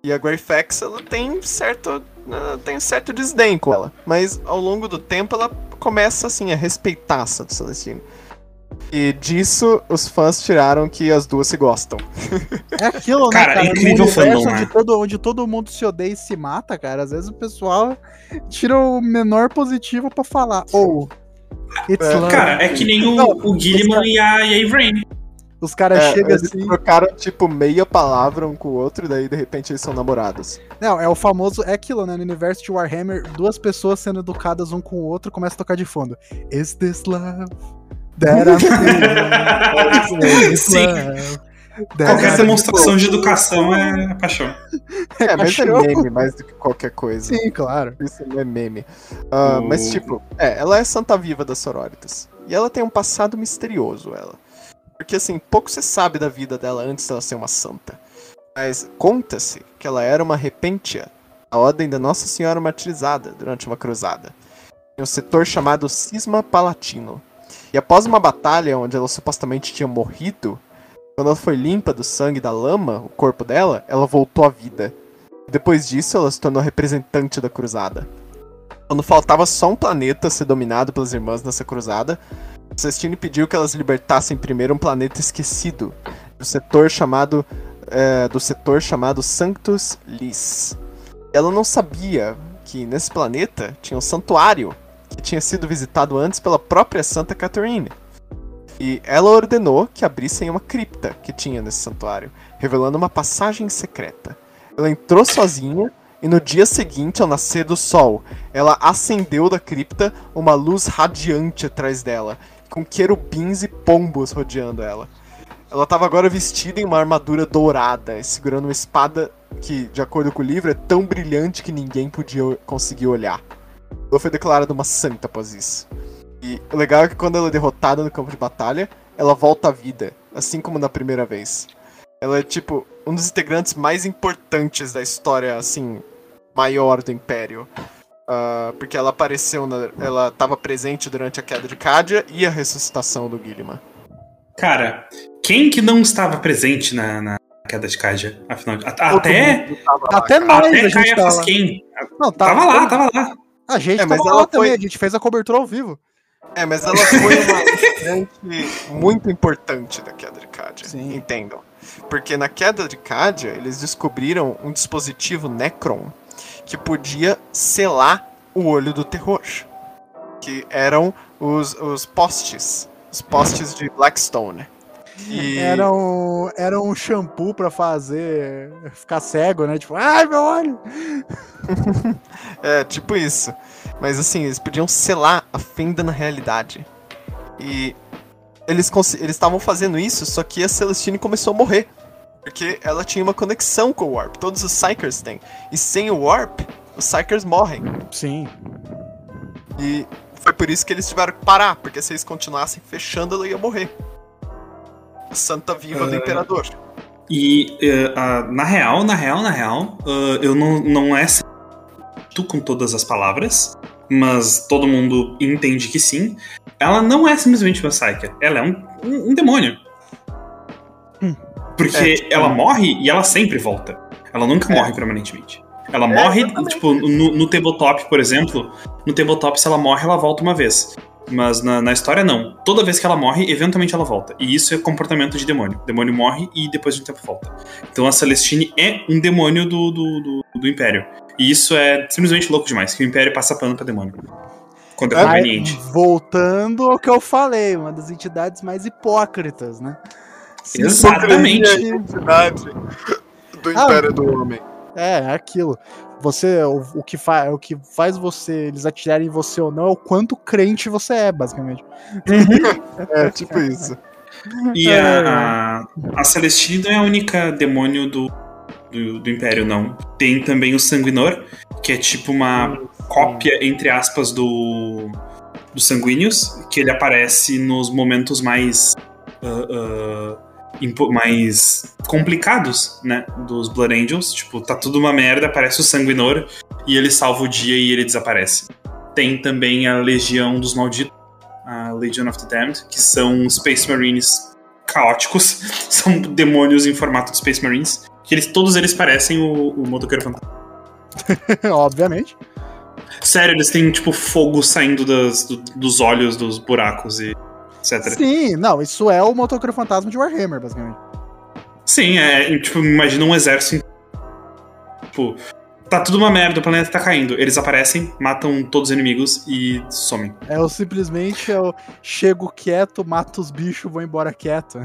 S1: E a Grey Fax, ela tem certo. Uh, tem certo desdém com ela. Mas ao longo do tempo ela começa assim a respeitar a Santa Celestine. E disso os fãs tiraram que as duas se gostam.
S2: É aquilo, né, cara? cara incrível fandom, onde, né? todo, onde todo mundo se odeia e se mata, cara. Às vezes o pessoal tira o menor positivo para falar. Ou.
S3: Oh, é, cara, é que nem o, Não, o Gilliman e a, e a
S2: Os caras é, chegam assim.
S1: trocaram, tipo, meia palavra um com o outro, e daí de repente eles são namorados.
S2: Não, é o famoso. É aquilo, né? No universo de Warhammer, duas pessoas sendo educadas um com o outro começam a tocar de fundo. Is this love? (laughs)
S3: Sim. Qualquer demonstração de educação é paixão.
S1: É, mas é meme mais do que qualquer coisa.
S2: Sim, claro.
S1: Isso não é meme. Uh, uh. Mas, tipo, é, ela é santa viva das sororitas. E ela tem um passado misterioso, ela. Porque, assim, pouco se sabe da vida dela antes dela ser uma santa. Mas conta-se que ela era uma repentia, a ordem da Nossa Senhora martirizada durante uma cruzada. Em um setor chamado Cisma Palatino, e após uma batalha onde ela supostamente tinha morrido, quando ela foi limpa do sangue da lama, o corpo dela, ela voltou à vida. Depois disso, ela se tornou representante da cruzada. Quando faltava só um planeta ser dominado pelas irmãs nessa cruzada, Celestine pediu que elas libertassem primeiro um planeta esquecido, do setor chamado é, do setor chamado Sanctus Lis. Ela não sabia que nesse planeta tinha um santuário que tinha sido visitado antes pela própria Santa Catherine. E ela ordenou que abrissem uma cripta que tinha nesse santuário, revelando uma passagem secreta. Ela entrou sozinha e no dia seguinte, ao nascer do sol, ela acendeu da cripta uma luz radiante atrás dela, com querubins e pombos rodeando ela. Ela estava agora vestida em uma armadura dourada, segurando uma espada que, de acordo com o livro, é tão brilhante que ninguém podia conseguir olhar. Ela foi declarada uma santa após isso. E o legal é que quando ela é derrotada no campo de batalha, ela volta à vida, assim como na primeira vez. Ela é, tipo, um dos integrantes mais importantes da história, assim, maior do Império. Uh, porque ela apareceu, na, ela estava presente durante a queda de Cadia e a ressuscitação do Guilherme.
S3: Cara, quem que não estava presente na, na queda de Cadia? Afinal, de... até
S2: até nós
S3: até
S2: a gente tava.
S3: Quem?
S2: Não,
S3: tava, tava lá, tava lá.
S2: A gente
S1: É, mas ela
S2: lá também,
S1: foi-
S2: a gente fez a cobertura ao vivo.
S1: É, mas ela foi uma (laughs) integrante muito importante da queda de Cadia.
S2: Sim.
S1: Entendam. Porque na queda de Cadia, eles descobriram um dispositivo Necron que podia selar o olho do terror. Que eram os, os postes. Os postes de Blackstone. E...
S2: Era um, era um shampoo pra fazer ficar cego, né? Tipo, ai meu olho! (laughs)
S1: É, tipo isso. Mas assim, eles podiam selar a fenda na realidade. E eles estavam fazendo isso, só que a Celestine começou a morrer. Porque ela tinha uma conexão com o Warp. Todos os Psychers têm. E sem o Warp, os Psychers morrem.
S2: Sim.
S1: E foi por isso que eles tiveram que parar. Porque se eles continuassem fechando, ela ia morrer. Santa Viva do
S3: Ah.
S1: Imperador.
S3: E eh, ah, na real, na real, na real, ah, eu não, não é tu com todas as palavras, mas todo mundo entende que sim. Ela não é simplesmente uma Psyker, ela é um, um, um demônio.
S2: Hum.
S3: Porque
S1: É, tipo-
S3: ela morre e ela sempre volta. Ela nunca
S1: É.
S3: morre permanentemente. Ela morre,
S1: exatamente.
S3: tipo, no, no tabletop, por exemplo, no tabletop, se ela morre, ela volta uma vez. Mas na, na história, não. Toda vez que ela morre, eventualmente ela volta. E isso é comportamento de demônio. O demônio morre e depois de um tempo volta. Então a Celestine é um demônio do, do, do, do Império. E isso é simplesmente louco demais, que o Império passa pano pra demônio. Quando é
S2: Aí,
S3: conveniente.
S2: voltando ao que eu falei, uma das entidades mais hipócritas, né?
S3: Exatamente.
S1: A identidade do
S2: Ah,
S1: Império do Homem.
S2: É, é aquilo. Você, o, o que fa, o que faz você, eles atirarem em você ou não, é o quanto crente você é, basicamente.
S1: É, tipo isso.
S3: E a, a, a Celestine não é a única demônio do, do, do Império, não. Tem também o Sanguinor, que é tipo uma cópia, entre aspas, do, do Sanguíneos, que ele aparece nos momentos mais. ah, impo- mais complicados, né? Dos Blood Angels. Tipo, tá tudo uma merda, aparece o Sanguinor e ele salva o dia e ele desaparece. Tem também a Legião dos Malditos, a Legion of the Damned, que são Space Marines caóticos, (laughs) são demônios em formato de Space Marines, que eles, todos eles parecem o, o motoqueiro fantasma. (laughs)
S2: Obviamente.
S3: Sério, eles têm, tipo, fogo saindo das- do- dos olhos dos buracos e etc.
S2: Sim, não, isso é o motoqueiro fantasma de Warhammer, basicamente.
S3: Sim, é, tipo, imagina um exército. Tipo, tá tudo uma merda, o planeta tá caindo. Eles aparecem, matam todos os inimigos e somem.
S2: É o simplesmente eu chego quieto, mato os bichos, vou embora quieto.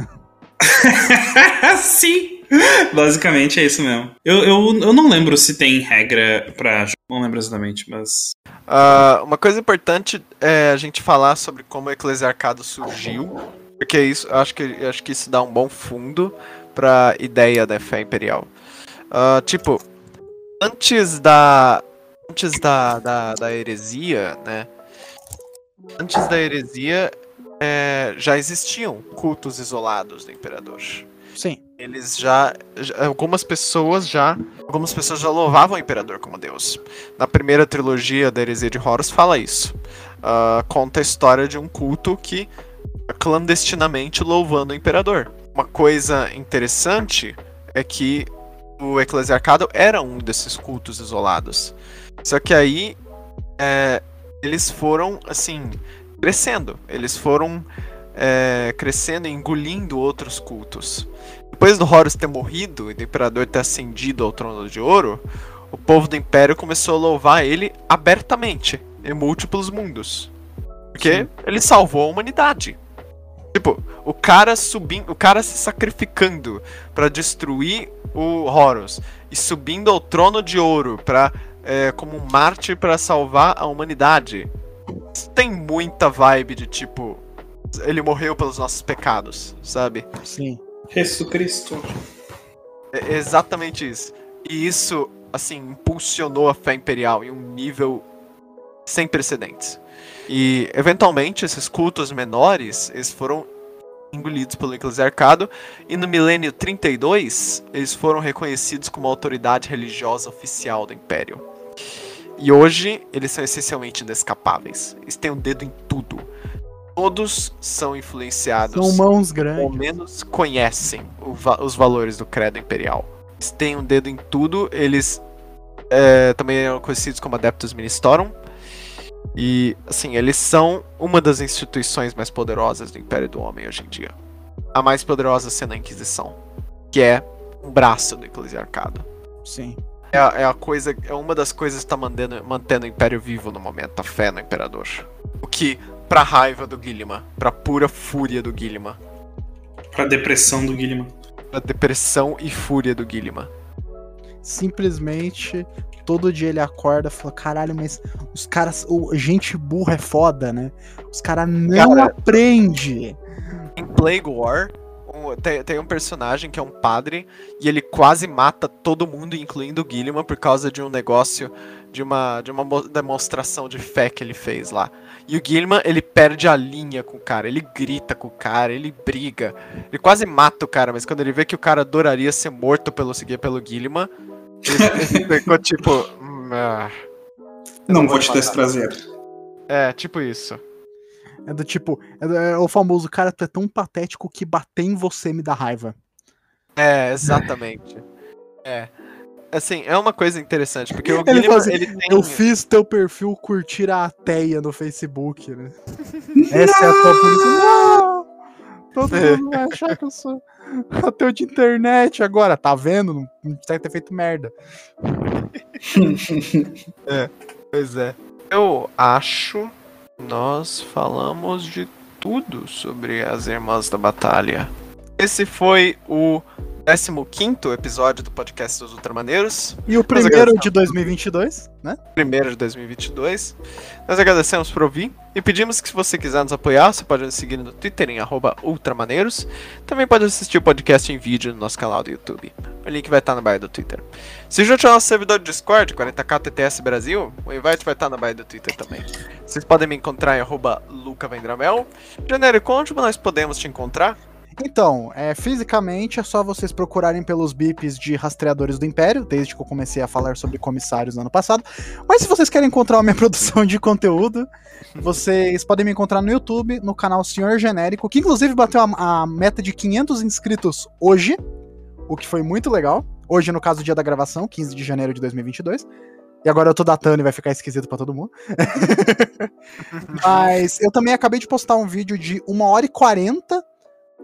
S2: (laughs)
S3: Sim! (laughs) Basicamente é isso mesmo. Eu, eu, eu não lembro se tem regra pra. Não lembro exatamente, mas.
S1: Ah, uma coisa importante é a gente falar sobre como o eclesiarcado surgiu, porque isso, acho que, acho que isso dá um bom fundo pra ideia da fé imperial. Ah, tipo, antes da antes da, da, da heresia, né? Antes da heresia, é, já existiam cultos isolados do imperador
S2: Sim.
S1: Eles já, algumas pessoas já algumas pessoas já louvavam o imperador como deus. Na primeira trilogia da heresia de Horus fala isso. Ah, conta a história de um culto que clandestinamente louvando o imperador. Uma coisa interessante é que o eclesiarcado era um desses cultos isolados. Só que aí é, eles foram assim crescendo. Eles foram é, crescendo engolindo outros cultos depois do Horus ter morrido e do Imperador ter ascendido ao Trono de Ouro, o povo do Império começou a louvar ele abertamente, em múltiplos mundos. Porque
S2: Sim.
S1: ele salvou a humanidade. Tipo, o cara subindo, o cara se sacrificando pra destruir o Horus e subindo ao Trono de Ouro para como um mártir pra salvar a humanidade. Isso Tem muita vibe de tipo, ele morreu pelos nossos pecados, sabe?
S2: Sim.
S3: Jesus Cristo.
S1: É exatamente isso. E isso, assim, impulsionou a fé imperial em um nível sem precedentes. E, eventualmente, esses cultos menores, eles foram engolidos pelo eclesiarcado, e no milênio 32, eles foram reconhecidos como autoridade religiosa oficial do império. E hoje eles são essencialmente inescapáveis. Eles têm um dedo em tudo. Todos são influenciados.
S2: São mãos
S1: Ou
S2: grandes.
S1: menos conhecem o va- os valores do credo imperial. Eles têm um dedo em tudo. Eles é, também eram conhecidos como Adeptus Ministorum. E, assim, eles são uma das instituições mais poderosas do Império do Homem hoje em dia. A mais poderosa sendo a Inquisição, que é um braço do Eclesiarcado.
S2: Sim.
S1: É é a coisa, é uma das coisas que está mantendo, mantendo o Império vivo no momento, a fé no Imperador. O que, pra raiva do Guilherme, pra pura fúria do Guilherme,
S3: Pra depressão do Guilherme.
S1: pra depressão e fúria do Guilherme.
S2: Simplesmente todo dia ele acorda e fala: caralho, mas os caras. o- gente burra é foda, né? Os caras não
S1: Cara,
S2: aprende.
S1: Em Plague War, um- tem, tem um personagem que é um padre e ele quase mata todo mundo, incluindo o Guilherme, por causa de um negócio, de uma, de uma mo- demonstração de fé que ele fez lá. E o Guilherme, ele perde a linha com o cara, ele grita com o cara, ele briga. Ele quase mata o cara, mas quando ele vê que o cara adoraria ser morto pelo seguir pelo Guilherme, ele, (laughs) ele ficou tipo. "Hum, ah."
S3: Não
S1: vou
S3: vou te
S1: matar.
S3: desprazer.
S1: É, tipo isso.
S2: É do tipo, é, do- é o famoso cara, tu é tão patético que bater em você me dá raiva.
S1: É, exatamente. É. Assim, é uma coisa interessante, porque o
S2: Ele
S1: Guilherme,
S2: assim,
S1: ele tem...
S2: Eu fiz teu perfil curtir a ateia no Facebook, né? (laughs) Essa é a tua polícia. Não! Todo
S1: É.
S2: mundo vai achar que eu sou ateu de internet agora, tá vendo? Não deve ter feito merda. (laughs)
S1: Pois é. Eu acho que nós falamos de tudo sobre as Irmãs da Batalha. Esse foi o 15º episódio do podcast dos Ultramaneiros,
S2: E o primeiro de 2022, né?
S1: primeiro de 2022. Nós agradecemos por ouvir e pedimos que se você quiser nos apoiar, você pode nos seguir no Twitter em ultramaneiros. Também pode assistir o podcast em vídeo no nosso canal do YouTube. O link vai estar na bio do Twitter. Se junte ao nosso servidor de Discord, 40k TTS Brasil, o invite vai estar na bio do Twitter também. Vocês podem me encontrar em arroba lucavendramel. Janeiro, onde nós podemos te encontrar?
S2: Então, é, fisicamente é só vocês procurarem pelos bips de rastreadores do Império, desde que eu comecei a falar sobre comissários no ano passado. Mas se vocês querem encontrar a minha (laughs) produção de conteúdo, vocês podem me encontrar no YouTube, no canal Senhor Genérico, que inclusive bateu a, a meta de 500 inscritos hoje, o que foi muito legal. Hoje, no caso, dia da gravação, 15 de janeiro de 2022. E agora eu tô datando e vai ficar esquisito pra todo mundo. (laughs) Mas eu também acabei de postar um vídeo de 1 hora e 40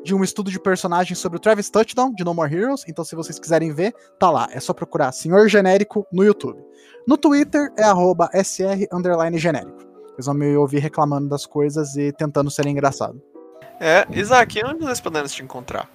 S2: de um estudo de personagens sobre o Travis Touchdown, de No More Heroes. Então, se vocês quiserem ver, tá lá. É só procurar Senhor Genérico no YouTube. No Twitter é arroba SR underline genérico. Vocês vão me ouvir reclamando das coisas e tentando ser engraçado.
S1: É, Isaac, onde nós podemos te encontrar?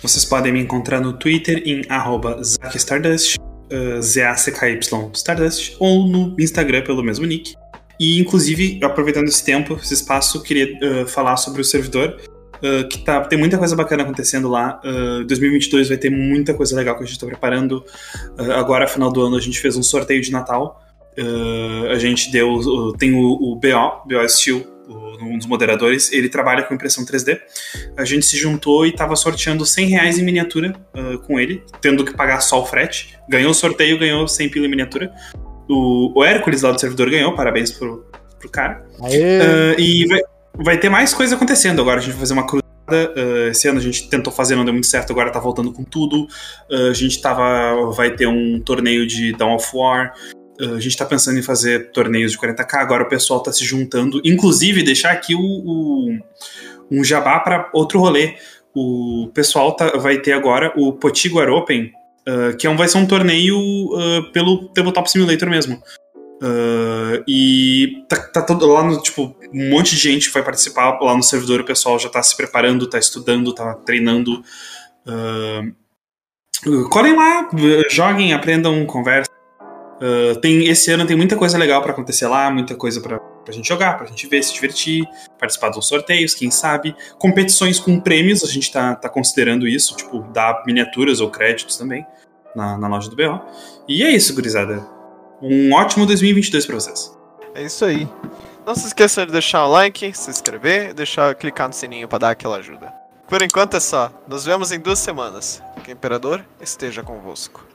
S3: Vocês podem me encontrar no Twitter em arroba ZackStardust, uh, Z-A-C-K-Y Stardust, ou no Instagram pelo mesmo nick. E, inclusive, aproveitando esse tempo, esse espaço, queria uh, falar sobre o servidor, uh, que tá, tem muita coisa bacana acontecendo lá. Uh, 2022 vai ter muita coisa legal que a gente está preparando. Uh, agora, final do ano, a gente fez um sorteio de Natal. Uh, a gente deu. tem o, o BO, BO Steel, um dos moderadores, ele trabalha com impressão 3D. A gente se juntou e tava sorteando 100 reais em miniatura com ele, tendo que pagar só o frete. Ganhou o sorteio, ganhou 100 pila em miniatura. O, o Hércules lá do servidor ganhou, parabéns pro, pro cara. E vai, vai ter mais coisa acontecendo agora. A gente vai fazer uma cruzada. uh, esse ano a gente tentou fazer, não deu muito certo, agora tá voltando com tudo. Uh, a gente tava. Vai ter um torneio de Dawn of War. Uh, a gente tá pensando em fazer torneios de 40k, agora o pessoal tá se juntando. Inclusive, deixar aqui o, o- um jabá para outro rolê. O pessoal tá- vai ter agora o Potiguar Open, que é um, vai ser um torneio pelo Tabletop Simulator mesmo. Uh, e tá, tá todo lá no, tipo, um monte de gente vai participar lá no servidor, o pessoal já tá se preparando, tá estudando, tá treinando. Uh, colhem lá, joguem, aprendam, conversem. Uh, tem, esse ano tem muita coisa legal pra acontecer lá, muita coisa pra, pra gente jogar, pra gente ver, se divertir, participar dos sorteios, quem sabe. Competições com prêmios, a gente tá, tá considerando isso, tipo, dar miniaturas ou créditos também na, na loja do BO. E é isso, gurizada. Um ótimo 2022 pra vocês.
S1: É isso aí. Não se esqueça de deixar o like, se inscrever, deixar clicar no sininho para dar aquela ajuda. Por enquanto é só. Nos vemos em duas semanas. Que o Imperador esteja convosco.